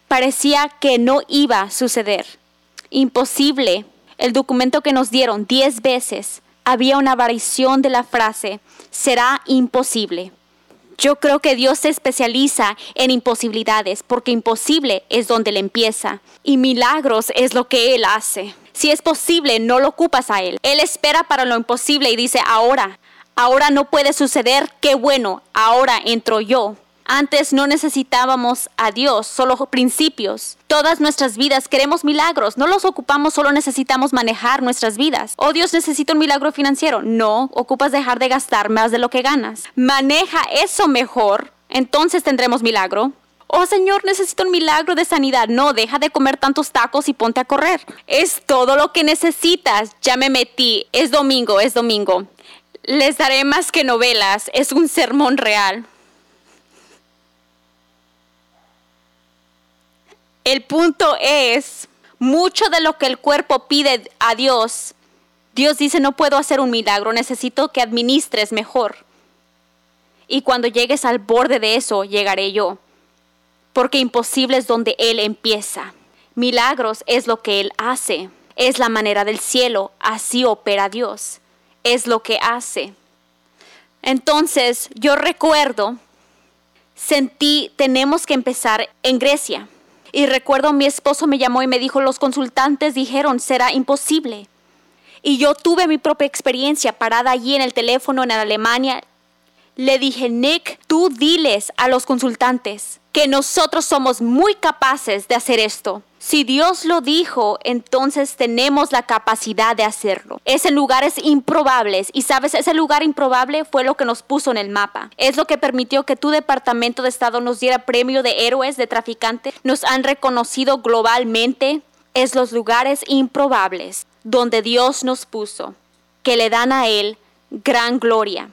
Parecía que no iba a suceder. Imposible. El documento que nos dieron diez veces había una variación de la frase, será imposible. Yo creo que Dios se especializa en imposibilidades porque imposible es donde le empieza y milagros es lo que Él hace. Si es posible, no lo ocupas a Él. Él espera para lo imposible y dice, ahora, ahora no puede suceder, qué bueno, ahora entro yo. Antes no necesitábamos a Dios, solo principios. Todas nuestras vidas queremos milagros, no los ocupamos, solo necesitamos manejar nuestras vidas. Oh Dios, necesito un milagro financiero. No, ocupas dejar de gastar más de lo que ganas. Maneja eso mejor, entonces tendremos milagro. Oh Señor, necesito un milagro de sanidad. No, deja de comer tantos tacos y ponte a correr. Es todo lo que necesitas. Ya me metí. Es domingo, es domingo. Les daré más que novelas. Es un sermón real. El punto es, mucho de lo que el cuerpo pide a Dios, Dios dice, no puedo hacer un milagro, necesito que administres mejor. Y cuando llegues al borde de eso, llegaré yo. Porque imposible es donde Él empieza. Milagros es lo que Él hace. Es la manera del cielo. Así opera Dios. Es lo que hace. Entonces yo recuerdo, sentí, tenemos que empezar en Grecia. Y recuerdo mi esposo me llamó y me dijo, los consultantes dijeron, será imposible. Y yo tuve mi propia experiencia parada allí en el teléfono en Alemania. Le dije, Nick, tú diles a los consultantes que nosotros somos muy capaces de hacer esto. Si Dios lo dijo, entonces tenemos la capacidad de hacerlo. Es en lugares improbables y sabes, ese lugar improbable fue lo que nos puso en el mapa. Es lo que permitió que tu departamento de Estado nos diera premio de héroes de traficantes. Nos han reconocido globalmente. Es los lugares improbables donde Dios nos puso, que le dan a Él gran gloria.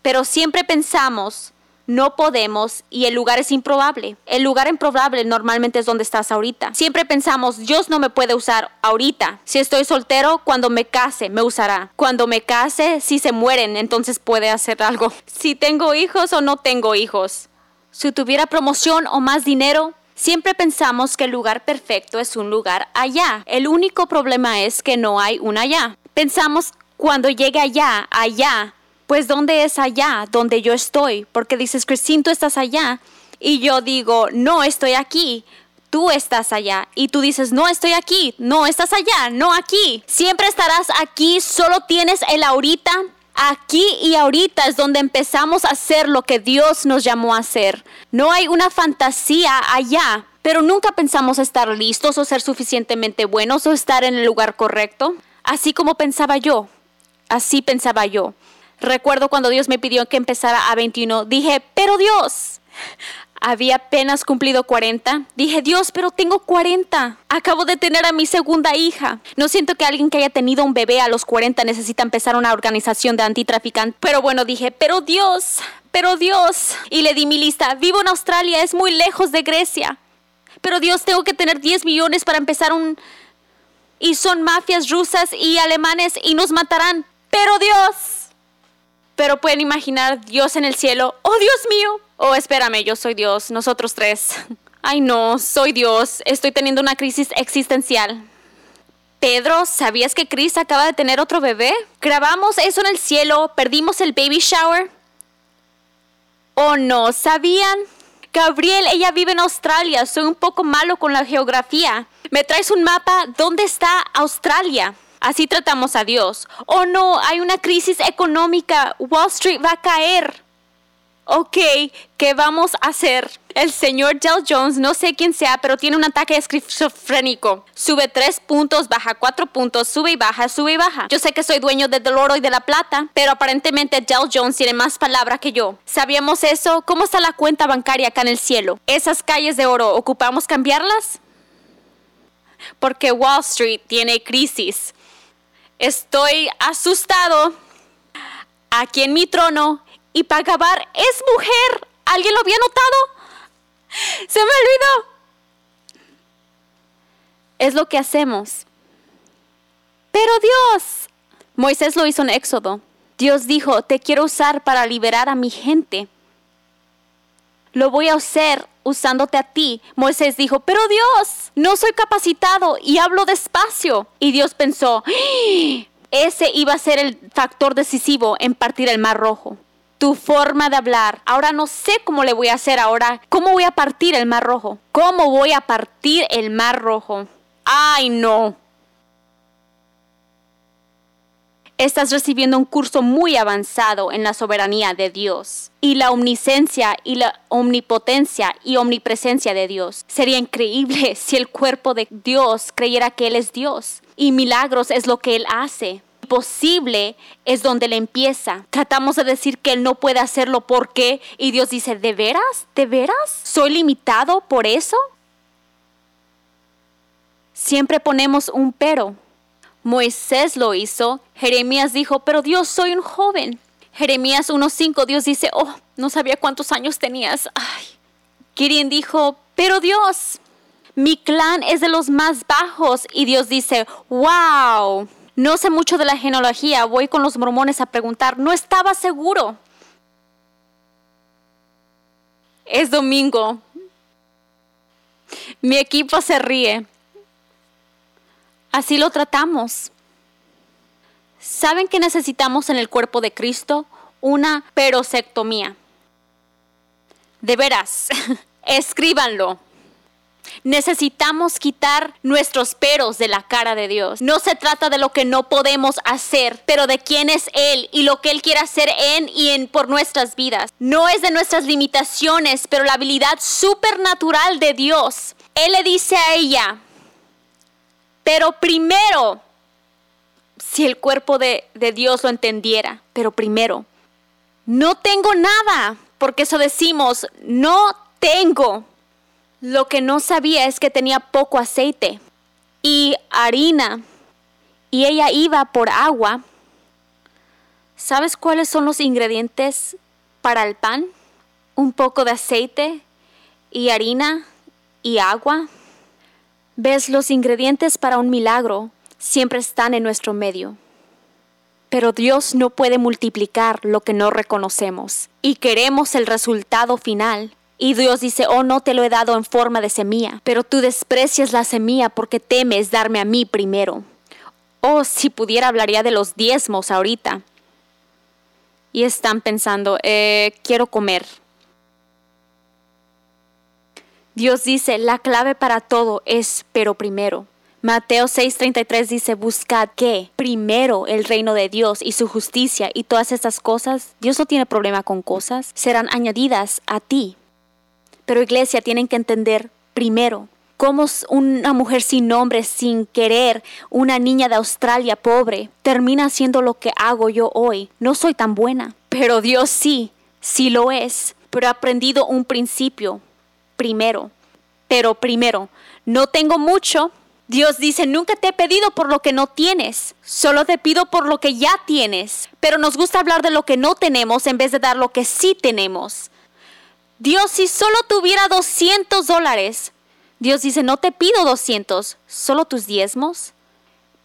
Pero siempre pensamos no podemos y el lugar es improbable. El lugar improbable normalmente es donde estás ahorita. Siempre pensamos, Dios no me puede usar ahorita. Si estoy soltero, cuando me case, me usará. Cuando me case, si se mueren, entonces puede hacer algo. Si tengo hijos o no tengo hijos. Si tuviera promoción o más dinero, Siempre pensamos que el lugar perfecto es un lugar allá. El único problema es que no hay un allá. Pensamos cuando llegue allá, allá, pues ¿dónde es allá donde yo estoy? Porque dices, Cristín, tú estás allá. Y yo digo, no, estoy aquí. Tú estás allá. Y tú dices, no, estoy aquí. No, estás allá. No aquí. Siempre estarás aquí. Solo tienes el ahorita. Aquí y ahorita es donde empezamos a hacer lo que Dios nos llamó a hacer. No hay una fantasía allá, pero nunca pensamos estar listos o ser suficientemente buenos o estar en el lugar correcto. Así como pensaba yo. Así pensaba yo. Recuerdo cuando Dios me pidió que empezara a 21, dije, pero Dios, había apenas cumplido 40. Dije, Dios, pero tengo 40. Acabo de tener a mi segunda hija. No siento que alguien que haya tenido un bebé a los 40 necesita empezar una organización de antitraficantes. Pero bueno, dije, pero Dios, pero Dios. Y le di mi lista. Vivo en Australia, es muy lejos de Grecia. Pero Dios, tengo que tener 10 millones para empezar un... Y son mafias rusas y alemanes y nos matarán. Pero Dios pero pueden imaginar Dios en el cielo. ¡Oh, Dios mío! Oh, espérame, yo soy Dios, nosotros tres. Ay, no, soy Dios, estoy teniendo una crisis existencial. Pedro, ¿sabías que Chris acaba de tener otro bebé? Grabamos eso en el cielo, perdimos el baby shower. Oh, no, ¿sabían? Gabriel, ella vive en Australia, soy un poco malo con la geografía. ¿Me traes un mapa? ¿Dónde está Australia? Así tratamos a Dios. Oh no, hay una crisis económica. Wall Street va a caer. Ok, ¿qué vamos a hacer? El señor Del Jones, no sé quién sea, pero tiene un ataque esquizofrénico. Sube tres puntos, baja cuatro puntos, sube y baja, sube y baja. Yo sé que soy dueño del oro y de la plata, pero aparentemente Del Jones tiene más palabra que yo. ¿Sabíamos eso? ¿Cómo está la cuenta bancaria acá en el cielo? ¿Esas calles de oro, ocupamos cambiarlas? porque Wall Street tiene crisis. Estoy asustado aquí en mi trono y para acabar es mujer. ¿Alguien lo había notado? Se me olvidó. Es lo que hacemos. Pero Dios, Moisés lo hizo en Éxodo. Dios dijo, te quiero usar para liberar a mi gente. Lo voy a hacer usándote a ti. Moisés dijo, pero Dios, no soy capacitado y hablo despacio. Y Dios pensó, ¡Ah! ese iba a ser el factor decisivo en partir el mar rojo. Tu forma de hablar. Ahora no sé cómo le voy a hacer ahora. ¿Cómo voy a partir el mar rojo? ¿Cómo voy a partir el mar rojo? Ay, no. Estás recibiendo un curso muy avanzado en la soberanía de Dios y la omnisciencia y la omnipotencia y omnipresencia de Dios. Sería increíble si el cuerpo de Dios creyera que Él es Dios y milagros es lo que Él hace. Posible es donde le empieza. Tratamos de decir que Él no puede hacerlo porque y Dios dice, ¿de veras? ¿De veras? ¿Soy limitado por eso? Siempre ponemos un pero Moisés lo hizo. Jeremías dijo, pero Dios, soy un joven. Jeremías 1.5, Dios dice, oh, no sabía cuántos años tenías. Ay. Gideon dijo, pero Dios, mi clan es de los más bajos. Y Dios dice, wow, no sé mucho de la genealogía, voy con los mormones a preguntar, no estaba seguro. Es domingo. Mi equipo se ríe. Así lo tratamos. ¿Saben que necesitamos en el cuerpo de Cristo? Una perosectomía. De veras, escríbanlo. Necesitamos quitar nuestros peros de la cara de Dios. No se trata de lo que no podemos hacer, pero de quién es Él y lo que Él quiere hacer en y en por nuestras vidas. No es de nuestras limitaciones, pero la habilidad supernatural de Dios. Él le dice a ella, pero primero, si el cuerpo de, Dios lo entendiera, pero primero, no tengo nada, porque eso decimos, no tengo. Lo que no sabía es que tenía poco aceite y harina, y ella iba por agua. ¿Sabes cuáles son los ingredientes para el pan? Un poco de aceite y harina y agua. Ves, los ingredientes para un milagro siempre están en nuestro medio. Pero Dios no puede multiplicar lo que no reconocemos y queremos el resultado final. Y Dios dice, oh, no te lo he dado en forma de semilla, pero tú desprecias la semilla porque temes darme a mí primero. Oh, si pudiera hablaría de los diezmos ahorita. Y están pensando, eh, quiero comer. Dios dice, la clave para todo es pero primero. Mateo 6:33 dice, buscad que primero el reino de Dios y su justicia y todas estas cosas, Dios no tiene problema con cosas, serán añadidas a ti. Pero iglesia, tienen que entender primero cómo una mujer sin nombre, sin querer, una niña de Australia pobre, termina haciendo lo que hago yo hoy. No soy tan buena, pero Dios sí, sí lo es. Pero he aprendido un principio primero. Pero primero, no tengo mucho. Dios dice, nunca te he pedido por lo que no tienes, solo te pido por lo que ya tienes. Pero nos gusta hablar de lo que no tenemos en vez de dar lo que sí tenemos. Dios, si solo tuviera 200 dólares, Dios dice, no te pido 200, solo tus diezmos.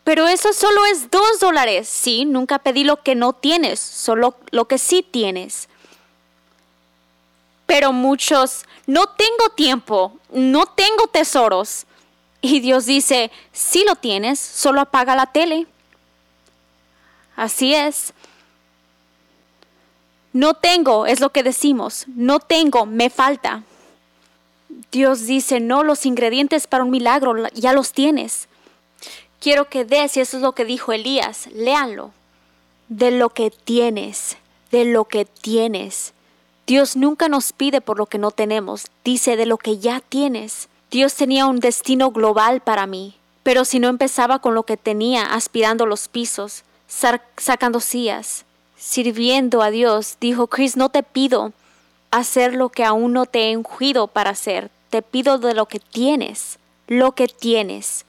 Pero eso solo es 2 dólares. Sí, nunca pedí lo que no tienes, solo lo que sí tienes pero muchos, no tengo tiempo, no tengo tesoros. Y Dios dice, si lo tienes, solo apaga la tele. Así es. No tengo, es lo que decimos, no tengo, me falta. Dios dice, no, los ingredientes para un milagro ya los tienes. Quiero que des, y eso es lo que dijo Elías, léanlo, de lo que tienes, de lo que tienes. Dios nunca nos pide por lo que no tenemos, dice de lo que ya tienes. Dios tenía un destino global para mí, pero si no empezaba con lo que tenía, aspirando los pisos, sacando sillas, sirviendo a Dios, dijo Chris, no te pido hacer lo que aún no te he ungido para hacer, te pido de lo que tienes, lo que tienes.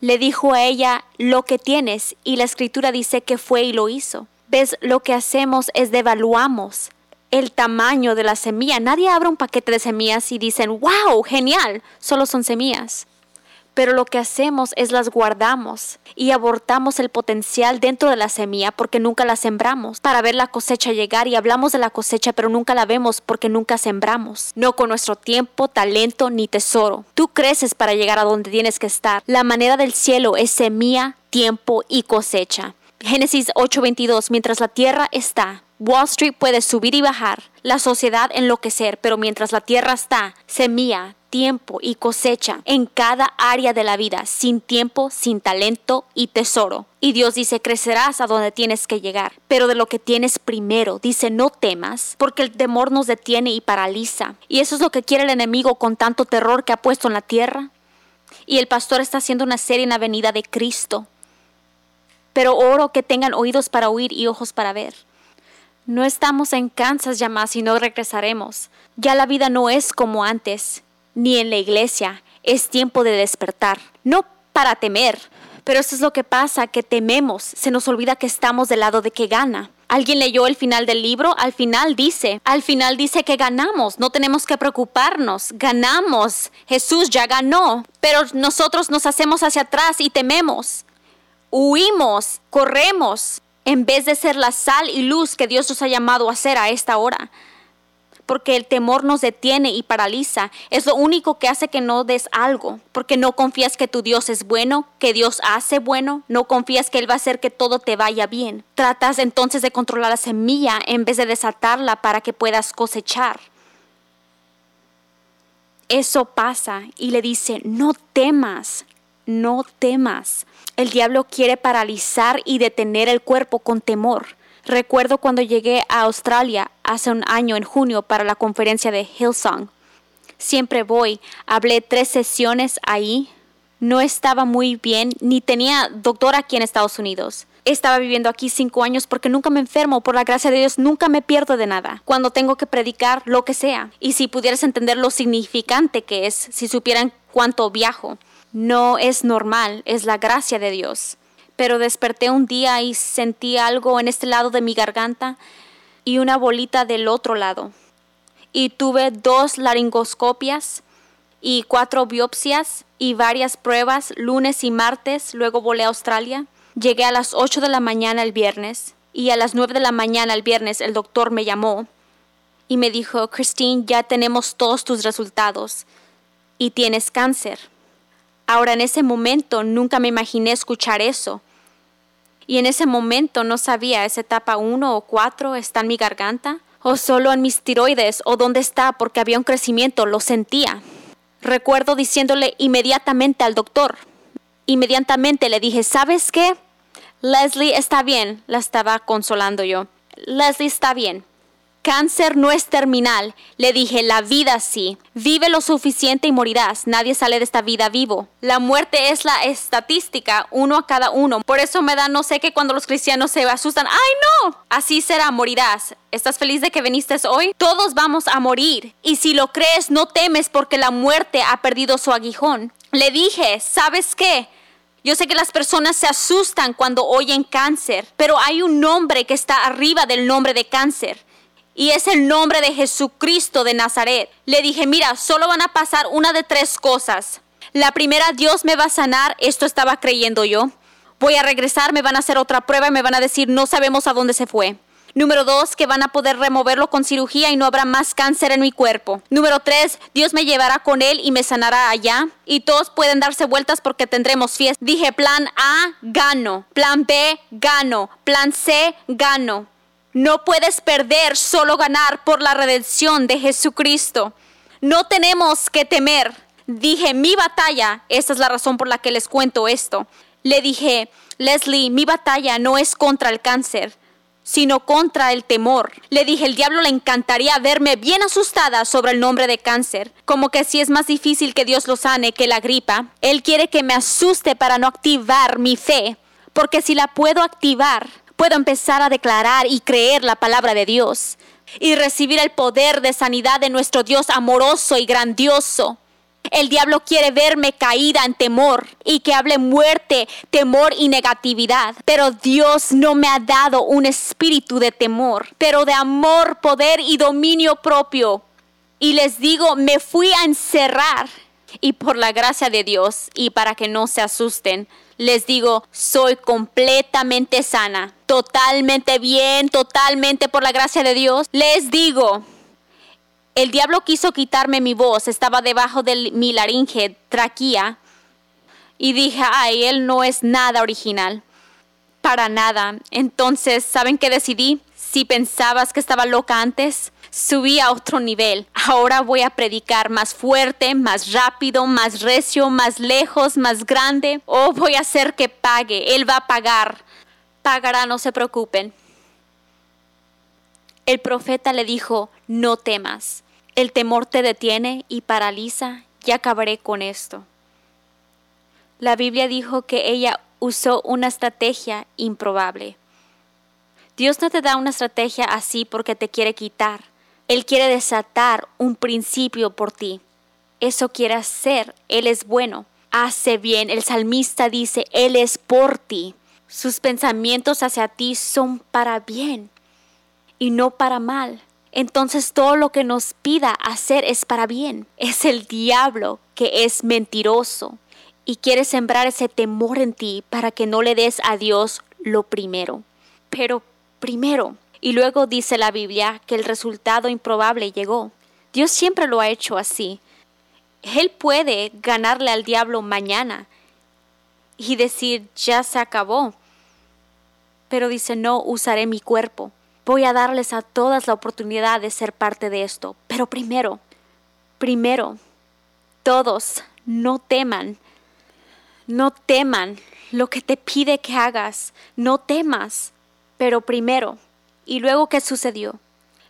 Le dijo a ella lo que tienes y la escritura dice que fue y lo hizo. ¿Ves? Lo que hacemos es devaluamos el tamaño de la semilla. Nadie abre un paquete de semillas y dicen, wow, genial, solo son semillas pero lo que hacemos es las guardamos y abortamos el potencial dentro de la semilla porque nunca la sembramos para ver la cosecha llegar y hablamos de la cosecha pero nunca la vemos porque nunca sembramos, no con nuestro tiempo, talento ni tesoro. Tú creces para llegar a donde tienes que estar. La manera del cielo es semilla, tiempo y cosecha. Génesis 8:22, mientras la tierra está, Wall Street puede subir y bajar, la sociedad enloquecer, pero mientras la tierra está, semilla, tiempo y cosecha en cada área de la vida, sin tiempo, sin talento y tesoro. Y Dios dice, crecerás a donde tienes que llegar, pero de lo que tienes primero, dice, no temas, porque el temor nos detiene y paraliza. Y eso es lo que quiere el enemigo con tanto terror que ha puesto en la tierra. Y el pastor está haciendo una serie en la venida de Cristo. Pero oro que tengan oídos para oír y ojos para ver. No estamos en Kansas ya más y no regresaremos. Ya la vida no es como antes ni en la iglesia. Es tiempo de despertar, no para temer. Pero eso es lo que pasa, que tememos, se nos olvida que estamos del lado de que gana. ¿Alguien leyó el final del libro? Al final dice, al final dice que ganamos, no tenemos que preocuparnos, ganamos, Jesús ya ganó, pero nosotros nos hacemos hacia atrás y tememos, huimos, corremos, en vez de ser la sal y luz que Dios nos ha llamado a ser a esta hora porque el temor nos detiene y paraliza. Es lo único que hace que no des algo, porque no confías que tu Dios es bueno, que Dios hace bueno, no confías que Él va a hacer que todo te vaya bien. Tratas entonces de controlar la semilla en vez de desatarla para que puedas cosechar. Eso pasa y le dice, no temas, no temas. El diablo quiere paralizar y detener el cuerpo con temor. Recuerdo cuando llegué a Australia hace un año en junio para la conferencia de Hillsong. Siempre voy, hablé tres sesiones ahí. No estaba muy bien, ni tenía doctor aquí en Estados Unidos. Estaba viviendo aquí cinco años porque nunca me enfermo, por la gracia de Dios nunca me pierdo de nada. Cuando tengo que predicar, lo que sea. Y si pudieras entender lo significante que es, si supieran cuánto viajo. No es normal, es la gracia de Dios pero desperté un día y sentí algo en este lado de mi garganta y una bolita del otro lado. Y tuve dos laringoscopias y cuatro biopsias y varias pruebas lunes y martes, luego volé a Australia. Llegué a las 8 de la mañana el viernes y a las 9 de la mañana el viernes el doctor me llamó y me dijo, Christine, ya tenemos todos tus resultados y tienes cáncer. Ahora en ese momento nunca me imaginé escuchar eso, y en ese momento no sabía, ¿es etapa 1 o 4 está en mi garganta? ¿O solo en mis tiroides? ¿O dónde está? Porque había un crecimiento, lo sentía. Recuerdo diciéndole inmediatamente al doctor. Inmediatamente le dije, ¿sabes qué? Leslie está bien, la estaba consolando yo. Leslie está bien. Cáncer no es terminal. Le dije, la vida sí. Vive lo suficiente y morirás. Nadie sale de esta vida vivo. La muerte es la estadística, uno a cada uno. Por eso me da no sé qué cuando los cristianos se asustan. ¡Ay, no! Así será, morirás. ¿Estás feliz de que viniste hoy? Todos vamos a morir. Y si lo crees, no temes porque la muerte ha perdido su aguijón. Le dije, ¿sabes qué? Yo sé que las personas se asustan cuando oyen cáncer, pero hay un nombre que está arriba del nombre de cáncer y es el nombre de Jesucristo de Nazaret. Le dije, mira, solo van a pasar una de tres cosas. La primera, Dios me va a sanar, esto estaba creyendo yo. Voy a regresar, me van a hacer otra prueba y me van a decir, no sabemos a dónde se fue. Número dos, que van a poder removerlo con cirugía y no habrá más cáncer en mi cuerpo. Número tres, Dios me llevará con él y me sanará allá. Y todos pueden darse vueltas porque tendremos fiesta. Dije, plan A, gano. Plan B, gano. Plan C, gano. No puedes perder, solo ganar por la redención de Jesucristo. No tenemos que temer. Dije, mi batalla, esta es la razón por la que les cuento esto. Le dije, Leslie, mi batalla no es contra el cáncer, sino contra el temor. Le dije, el diablo le encantaría verme bien asustada sobre el nombre de cáncer, como que si es más difícil que Dios lo sane que la gripa. Él quiere que me asuste para no activar mi fe, porque si la puedo activar, puedo empezar a declarar y creer la palabra de Dios y recibir el poder de sanidad de nuestro Dios amoroso y grandioso. El diablo quiere verme caída en temor y que hable muerte, temor y negatividad. Pero Dios no me ha dado un espíritu de temor, pero de amor, poder y dominio propio. Y les digo, me fui a encerrar y por la gracia de Dios y para que no se asusten, les digo, soy completamente sana, totalmente bien, totalmente por la gracia de Dios. Les digo, el diablo quiso quitarme mi voz, estaba debajo de mi laringe, traquía, y dije, ay, él no es nada original, para nada. Entonces, ¿saben qué decidí? Si pensabas que estaba loca antes, subí a otro nivel. Ahora voy a predicar más fuerte, más rápido, más recio, más lejos, más grande. O voy a hacer que pague. Él va a pagar. Pagará, no se preocupen. El profeta le dijo, no temas. El temor te detiene y paraliza, ya acabaré con esto. La Biblia dijo que ella usó una estrategia improbable. Dios no te da una estrategia así porque te quiere quitar. Él quiere desatar un principio por ti. Eso quiere hacer. Él es bueno. Hace bien. El salmista dice, Él es por ti. Sus pensamientos hacia ti son para bien y no para mal entonces todo lo que nos pida hacer es para bien. Es el diablo que es mentiroso y quiere sembrar ese temor en ti para que no le des a Dios lo primero. Pero primero, y luego dice la Biblia que el resultado improbable llegó. Dios siempre lo ha hecho así. Él puede ganarle al diablo mañana y decir, ya se acabó. Pero dice, no usaré mi cuerpo Voy a darles a todas la oportunidad de ser parte de esto. Pero primero, primero, todos no teman. No teman lo que te pide que hagas. No temas. Pero primero, ¿y luego qué sucedió?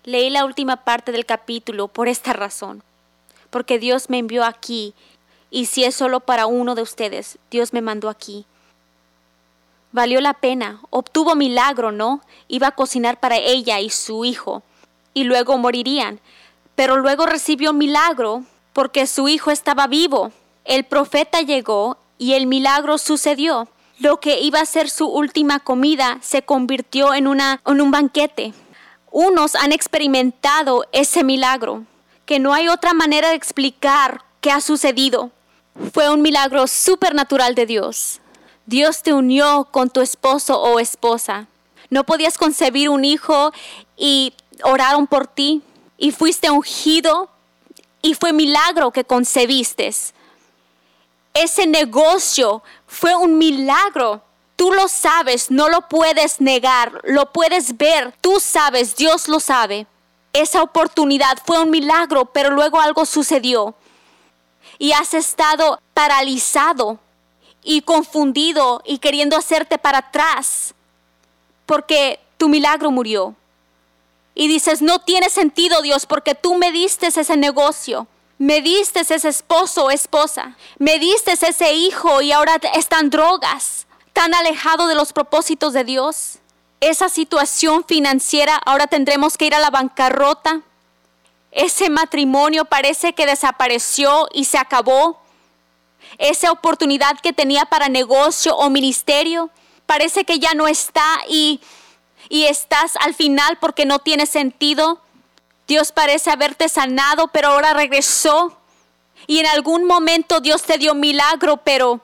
Leí la última parte del capítulo por esta razón. Porque Dios me envió aquí. Y si es solo para uno de ustedes, Dios me mandó aquí Valió la pena, obtuvo milagro, ¿no? Iba a cocinar para ella y su hijo, y luego morirían. Pero luego recibió milagro porque su hijo estaba vivo. El profeta llegó y el milagro sucedió. Lo que iba a ser su última comida se convirtió en, una, en un banquete. Unos han experimentado ese milagro, que no hay otra manera de explicar qué ha sucedido. Fue un milagro supernatural de Dios. Dios te unió con tu esposo o esposa. No podías concebir un hijo y oraron por ti y fuiste ungido y fue milagro que concebiste. Ese negocio fue un milagro. Tú lo sabes, no lo puedes negar, lo puedes ver, tú sabes, Dios lo sabe. Esa oportunidad fue un milagro, pero luego algo sucedió y has estado paralizado y confundido y queriendo hacerte para atrás porque tu milagro murió. Y dices, no tiene sentido Dios porque tú me diste ese negocio, me diste ese esposo o esposa, me diste ese hijo y ahora están drogas, tan alejado de los propósitos de Dios. Esa situación financiera, ahora tendremos que ir a la bancarrota. Ese matrimonio parece que desapareció y se acabó esa oportunidad que tenía para negocio o ministerio, parece que ya no está y, y estás al final porque no tiene sentido. Dios parece haberte sanado, pero ahora regresó. Y en algún momento Dios te dio milagro, pero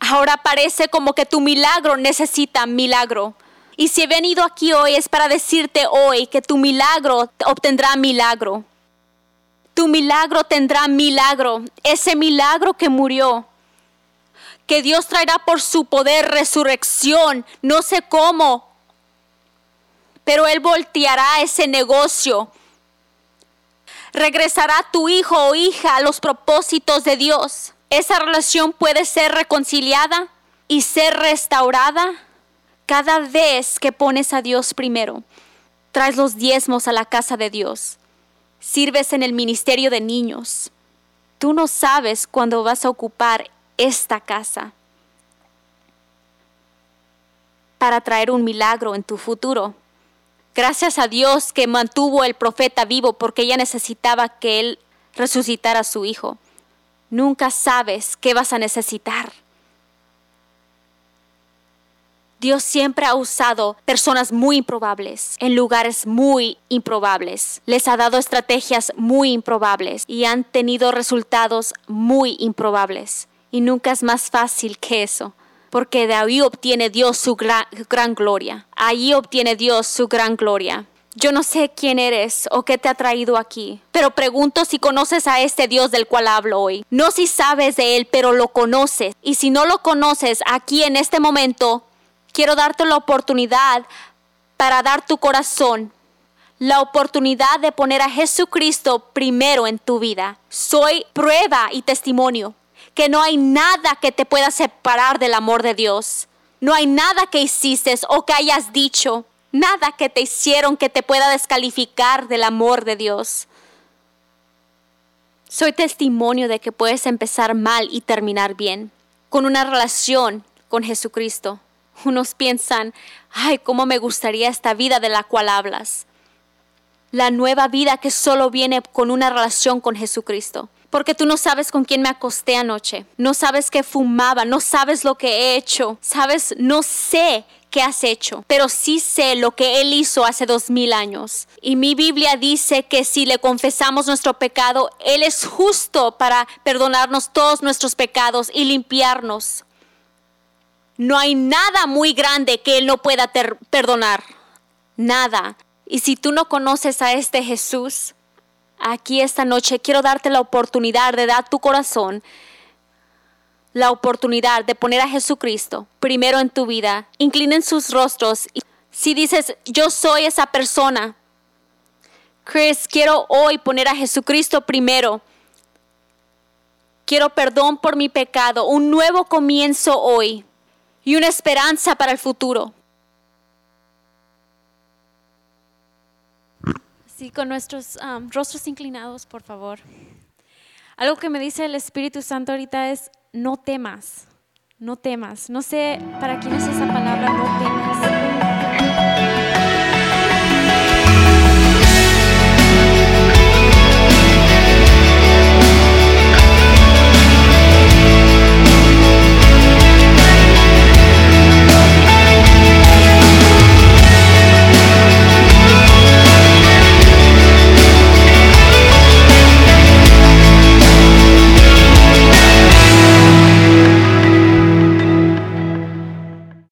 ahora parece como que tu milagro necesita milagro. Y si he venido aquí hoy es para decirte hoy que tu milagro obtendrá milagro tu milagro tendrá milagro, ese milagro que murió, que Dios traerá por su poder resurrección, no sé cómo, pero Él volteará ese negocio. Regresará tu hijo o hija a los propósitos de Dios. Esa relación puede ser reconciliada y ser restaurada cada vez que pones a Dios primero. Traes los diezmos a la casa de Dios sirves en el ministerio de niños. Tú no sabes cuándo vas a ocupar esta casa para traer un milagro en tu futuro. Gracias a Dios que mantuvo el profeta vivo porque ella necesitaba que él resucitara a su hijo. Nunca sabes qué vas a necesitar. Dios siempre ha usado personas muy improbables en lugares muy improbables. Les ha dado estrategias muy improbables y han tenido resultados muy improbables. Y nunca es más fácil que eso, porque de ahí obtiene Dios su gran, gloria. Ahí obtiene Dios su gran gloria. Yo no sé quién eres o qué te ha traído aquí, pero pregunto si conoces a este Dios del cual hablo hoy. No si sabes de Él, pero lo conoces. Y si no lo conoces, aquí en este momento quiero darte la oportunidad para dar tu corazón, la oportunidad de poner a Jesucristo primero en tu vida. Soy prueba y testimonio que no hay nada que te pueda separar del amor de Dios. No hay nada que hiciste o que hayas dicho, nada que te hicieron que te pueda descalificar del amor de Dios. Soy testimonio de que puedes empezar mal y terminar bien, con una relación con Jesucristo. Unos piensan, ay, cómo me gustaría esta vida de la cual hablas. La nueva vida que solo viene con una relación con Jesucristo. Porque tú no sabes con quién me acosté anoche, no sabes qué fumaba, no sabes lo que he hecho, sabes, no sé qué has hecho, pero sí sé lo que Él hizo hace dos mil años. Y mi Biblia dice que si le confesamos nuestro pecado, Él es justo para perdonarnos todos nuestros pecados y limpiarnos. No hay nada muy grande que Él no pueda perdonar. Nada. Y si tú no conoces a este Jesús, aquí esta noche quiero darte la oportunidad de dar tu corazón, la oportunidad de poner a Jesucristo primero en tu vida. Inclinen sus rostros. Si dices, yo soy esa persona, Chris, quiero hoy poner a Jesucristo primero. Quiero perdón por mi pecado, un nuevo comienzo hoy y una esperanza para el futuro. Sí, con nuestros rostros inclinados, por favor. Algo que me dice el Espíritu Santo ahorita es, no temas, no temas. No sé para quién es esa palabra, no temas.